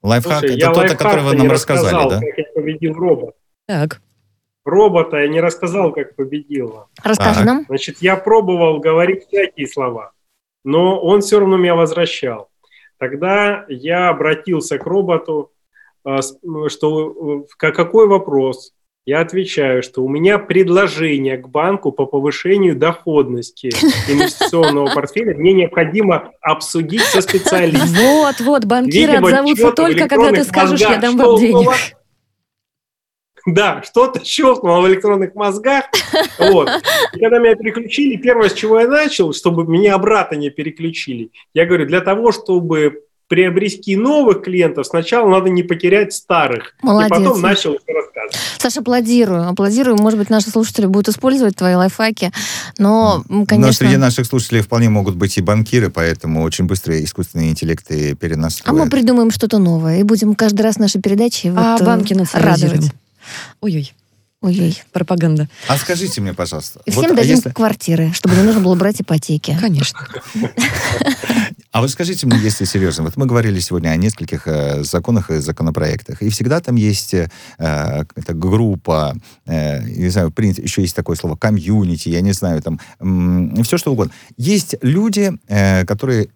Лайфхак, Слушай, это тот, о котором вы нам рассказали, да? как я победил робот. Так. Робота я не рассказал, как победил. Расскажи нам. Значит, я пробовал говорить всякие слова, но он все равно меня возвращал. Тогда я обратился к роботу, что какой вопрос, я отвечаю, что у меня предложение к банку по повышению доходности *laughs* инвестиционного портфеля мне необходимо обсудить со специалистом. Вот, вот, банкиры Видимо, отзовутся только, когда ты скажешь, я дам вам денег. Да, что-то щелкнуло в электронных мозгах. Вот. И когда меня переключили, первое, с чего я начал, чтобы меня обратно не переключили, я говорю, для того, чтобы приобрести новых клиентов, сначала надо не потерять старых. Молодец. И потом начал рассказывать. Саша, аплодирую. Аплодирую. Может быть, наши слушатели будут использовать твои лайфхаки. Но, конечно... Но среди наших слушателей вполне могут быть и банкиры, поэтому очень быстро искусственные интеллекты перенастроят. А мы придумаем что-то новое и будем каждый раз наши передачи а вот, банки радовать. Ой-ой. Ой-ой. Пропаганда. А скажите мне, пожалуйста. И всем вот, а дадим если... квартиры, чтобы не нужно было брать ипотеки. Конечно. *laughs* А вы скажите мне, если серьезно, вот мы говорили сегодня о нескольких э, законах и законопроектах, и всегда там есть э, эта группа, э, не знаю, принято, еще есть такое слово, комьюнити, я не знаю, там, все что угодно. Есть люди, э, которые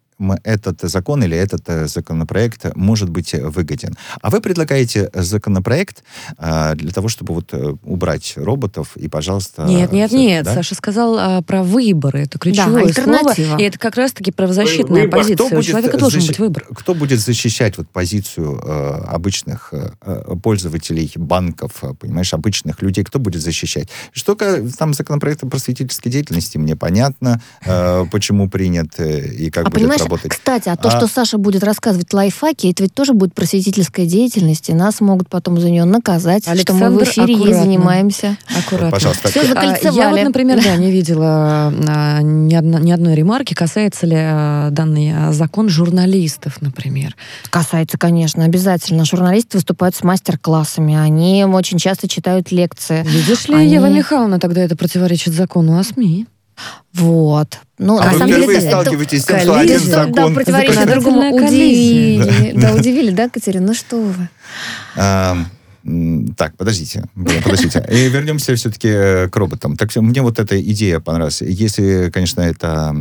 этот закон или этот э, законопроект может быть выгоден. А вы предлагаете законопроект а, для того, чтобы вот э, убрать роботов и, пожалуйста... Нет, нет, нет. Да? Саша сказал а, про выборы. Это ключевое да, слово. И это как раз-таки правозащитная Выбор. позиция. Кто У человека должен защ... быть выбор. Кто будет защищать вот позицию э, обычных э пользователей банков, понимаешь, обычных людей? Кто будет защищать? Что там законопроект о просветительской деятельности, мне понятно, э, почему принят и как а будет работать работать. Кстати, а то, а... что Саша будет рассказывать лайфхаки, это ведь тоже будет просветительская деятельность, и нас могут потом за нее наказать, Александр, что мы в эфире аккуратно. ей занимаемся. Аккуратно. Пожалуйста. Все закольцевали. Я вот, например, да, не видела а, ни, одно, ни одной ремарки, касается ли а, данный а, закон журналистов, например. Касается, конечно, обязательно. Журналисты выступают с мастер-классами, они очень часто читают лекции. Видишь ли, они... Ева Михайловна, тогда это противоречит закону о СМИ. Вот. Ну, а на самом деле, сталкиваетесь с тем, что один закон... Да, противоречие другому удивили. Да, удивили, да, Катерина? Ну что вы. Так, подождите, подождите. И вернемся все-таки э, к роботам. Так мне вот эта идея понравилась. Если, конечно, это,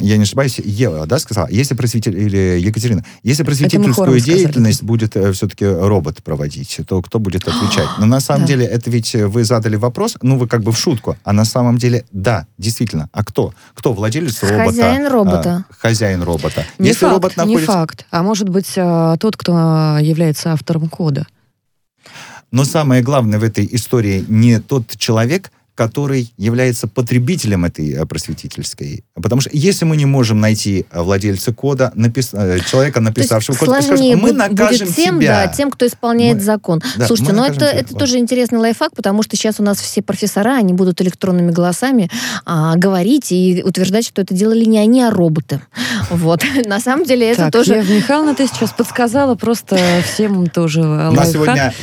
я не ошибаюсь, Ева, да, сказала, если просветитель, или Екатерина, если просветительскую деятельность сказали. будет э, все-таки робот проводить, то кто будет отвечать? Но на самом деле, это ведь вы задали вопрос, ну, вы как бы в шутку, а на самом деле, да, действительно. А кто? Кто владелец робота? Хозяин робота. А, хозяин робота. Не если факт, робот находится... не факт. А может быть, а, тот, кто является автором кода. Но самое главное в этой истории не тот человек, который является потребителем этой э, просветительской. Потому что если мы не можем найти э, владельца кода, напис... Э, человека, написавшего код, скажем, мы накажем будет тем, себя. Да, тем, кто исполняет мы... закон. Да, Слушайте, но ну это, это тоже интересный лайфхак, потому что сейчас у нас все профессора, они будут электронными голосами а, говорить и утверждать, что это делали не они, а роботы. *laughs* Вот. На самом деле это тоже... Ева Михайловна, ты сейчас подсказала просто всем тоже лайфхак. У нас сегодня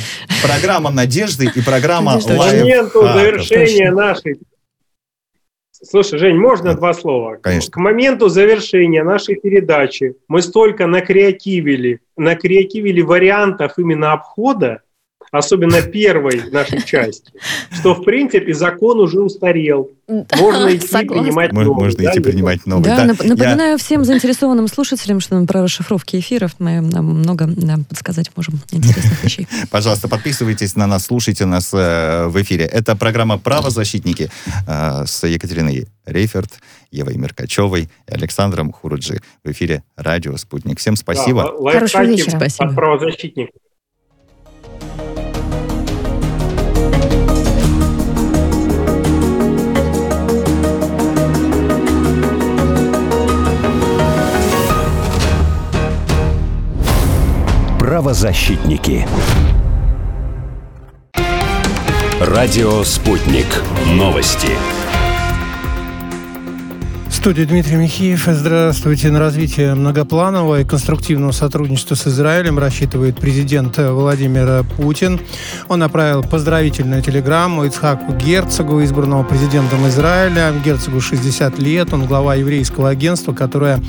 программа надежды и программа лайфхак. Завершения нашей Слушай, Жень, можно два слова? Конечно. К моменту завершения нашей передачи мы столько накреативили, накреативили вариантов именно обхода, особенно первой нашей *laughs* части, что, в принципе, закон уже устарел. Можно идти Согласна. принимать новый. Можно да, идти принимать новый. Да, да. Напоминаю я... всем заинтересованным слушателям, что про расшифровки эфиров мы нам много да, подсказать можем интересных *laughs* вещей. Пожалуйста, подписывайтесь на нас, слушайте нас э, в эфире. Это программа «Правозащитники» э, с Екатериной Рейферт, Евой Меркачевой и Александром Хуруджи. В эфире радио «Спутник». Всем спасибо. Да, Хорошего вечера. Спасибо. От правозащитников. Правозащитники. Радио «Спутник». Новости студии Дмитрий Михеев. Здравствуйте. На развитие многопланового и конструктивного сотрудничества с Израилем рассчитывает президент Владимир Путин. Он направил поздравительную телеграмму Ицхаку Герцогу, избранного президентом Израиля. Герцогу 60 лет. Он глава еврейского агентства, которое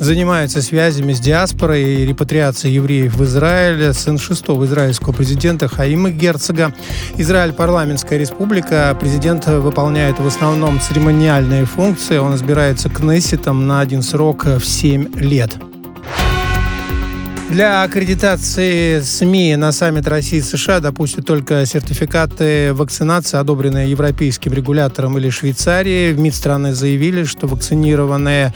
занимается связями с диаспорой и репатриацией евреев в Израиле. Сын шестого израильского президента Хаима Герцога. Израиль парламентская республика. Президент выполняет в основном церемониальные функции. Он избирает является Кнессетом на один срок в 7 лет. Для аккредитации СМИ на саммит России и США допустят только сертификаты вакцинации, одобренные европейским регулятором или Швейцарией. В МИД страны заявили, что вакцинированные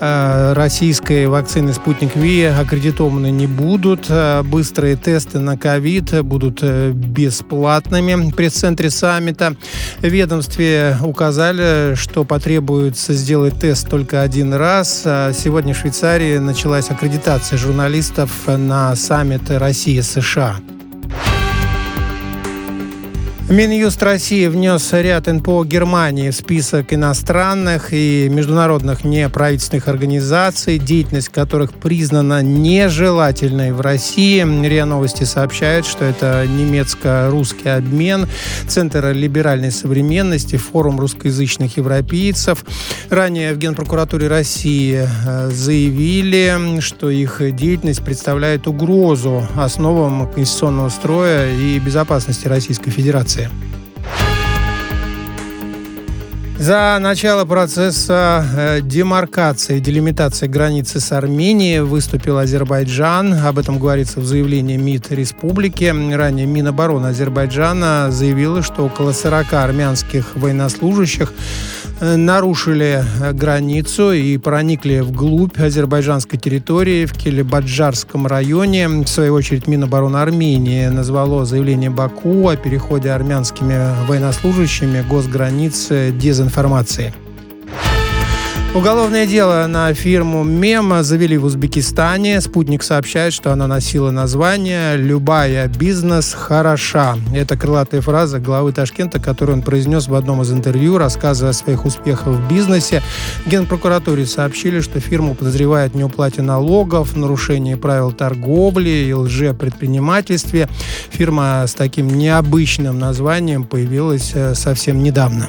э, российской вакциной «Спутник Ви» аккредитованы не будут. Э, быстрые тесты на ковид будут э, бесплатными. В пресс-центре саммита ведомстве указали, что потребуется сделать тест только один раз. А сегодня в Швейцарии началась аккредитация журналистов на саммит России-США. Минюст России внес ряд НПО Германии в список иностранных и международных неправительственных организаций, деятельность которых признана нежелательной в России. РИА Новости сообщают, что это немецко-русский обмен, Центр либеральной современности, форум русскоязычных европейцев. Ранее в Генпрокуратуре России э, заявили, что их деятельность представляет угрозу основам конституционного строя и безопасности Российской Федерации. Федерации. За начало процесса э, демаркации, делимитации границы с Арменией выступил Азербайджан. Об этом говорится в заявлении МИД республики. Ранее Минобороны Азербайджана заявила, что около 40 армянских военнослужащих нарушили э, границу и проникли вглубь азербайджанской территории в Келебаджарском районе. В свою очередь Минобороны Армении назвало заявление Баку о переходе армянскими военнослужащими госграницы дезинформацией. Уголовное дело на фирму Мема завели в Узбекистане. Спутник сообщает, что она носила название «Любая бизнес хороша». Это крылатая фраза главы Ташкента, которую он произнес в одном из интервью, рассказывая о своих успехах в бизнесе. В Генпрокуратуре сообщили, что фирму подозревают в неуплате налогов, нарушении правил торговли и лжепредпринимательстве. Фирма с таким необычным названием появилась э, совсем недавно.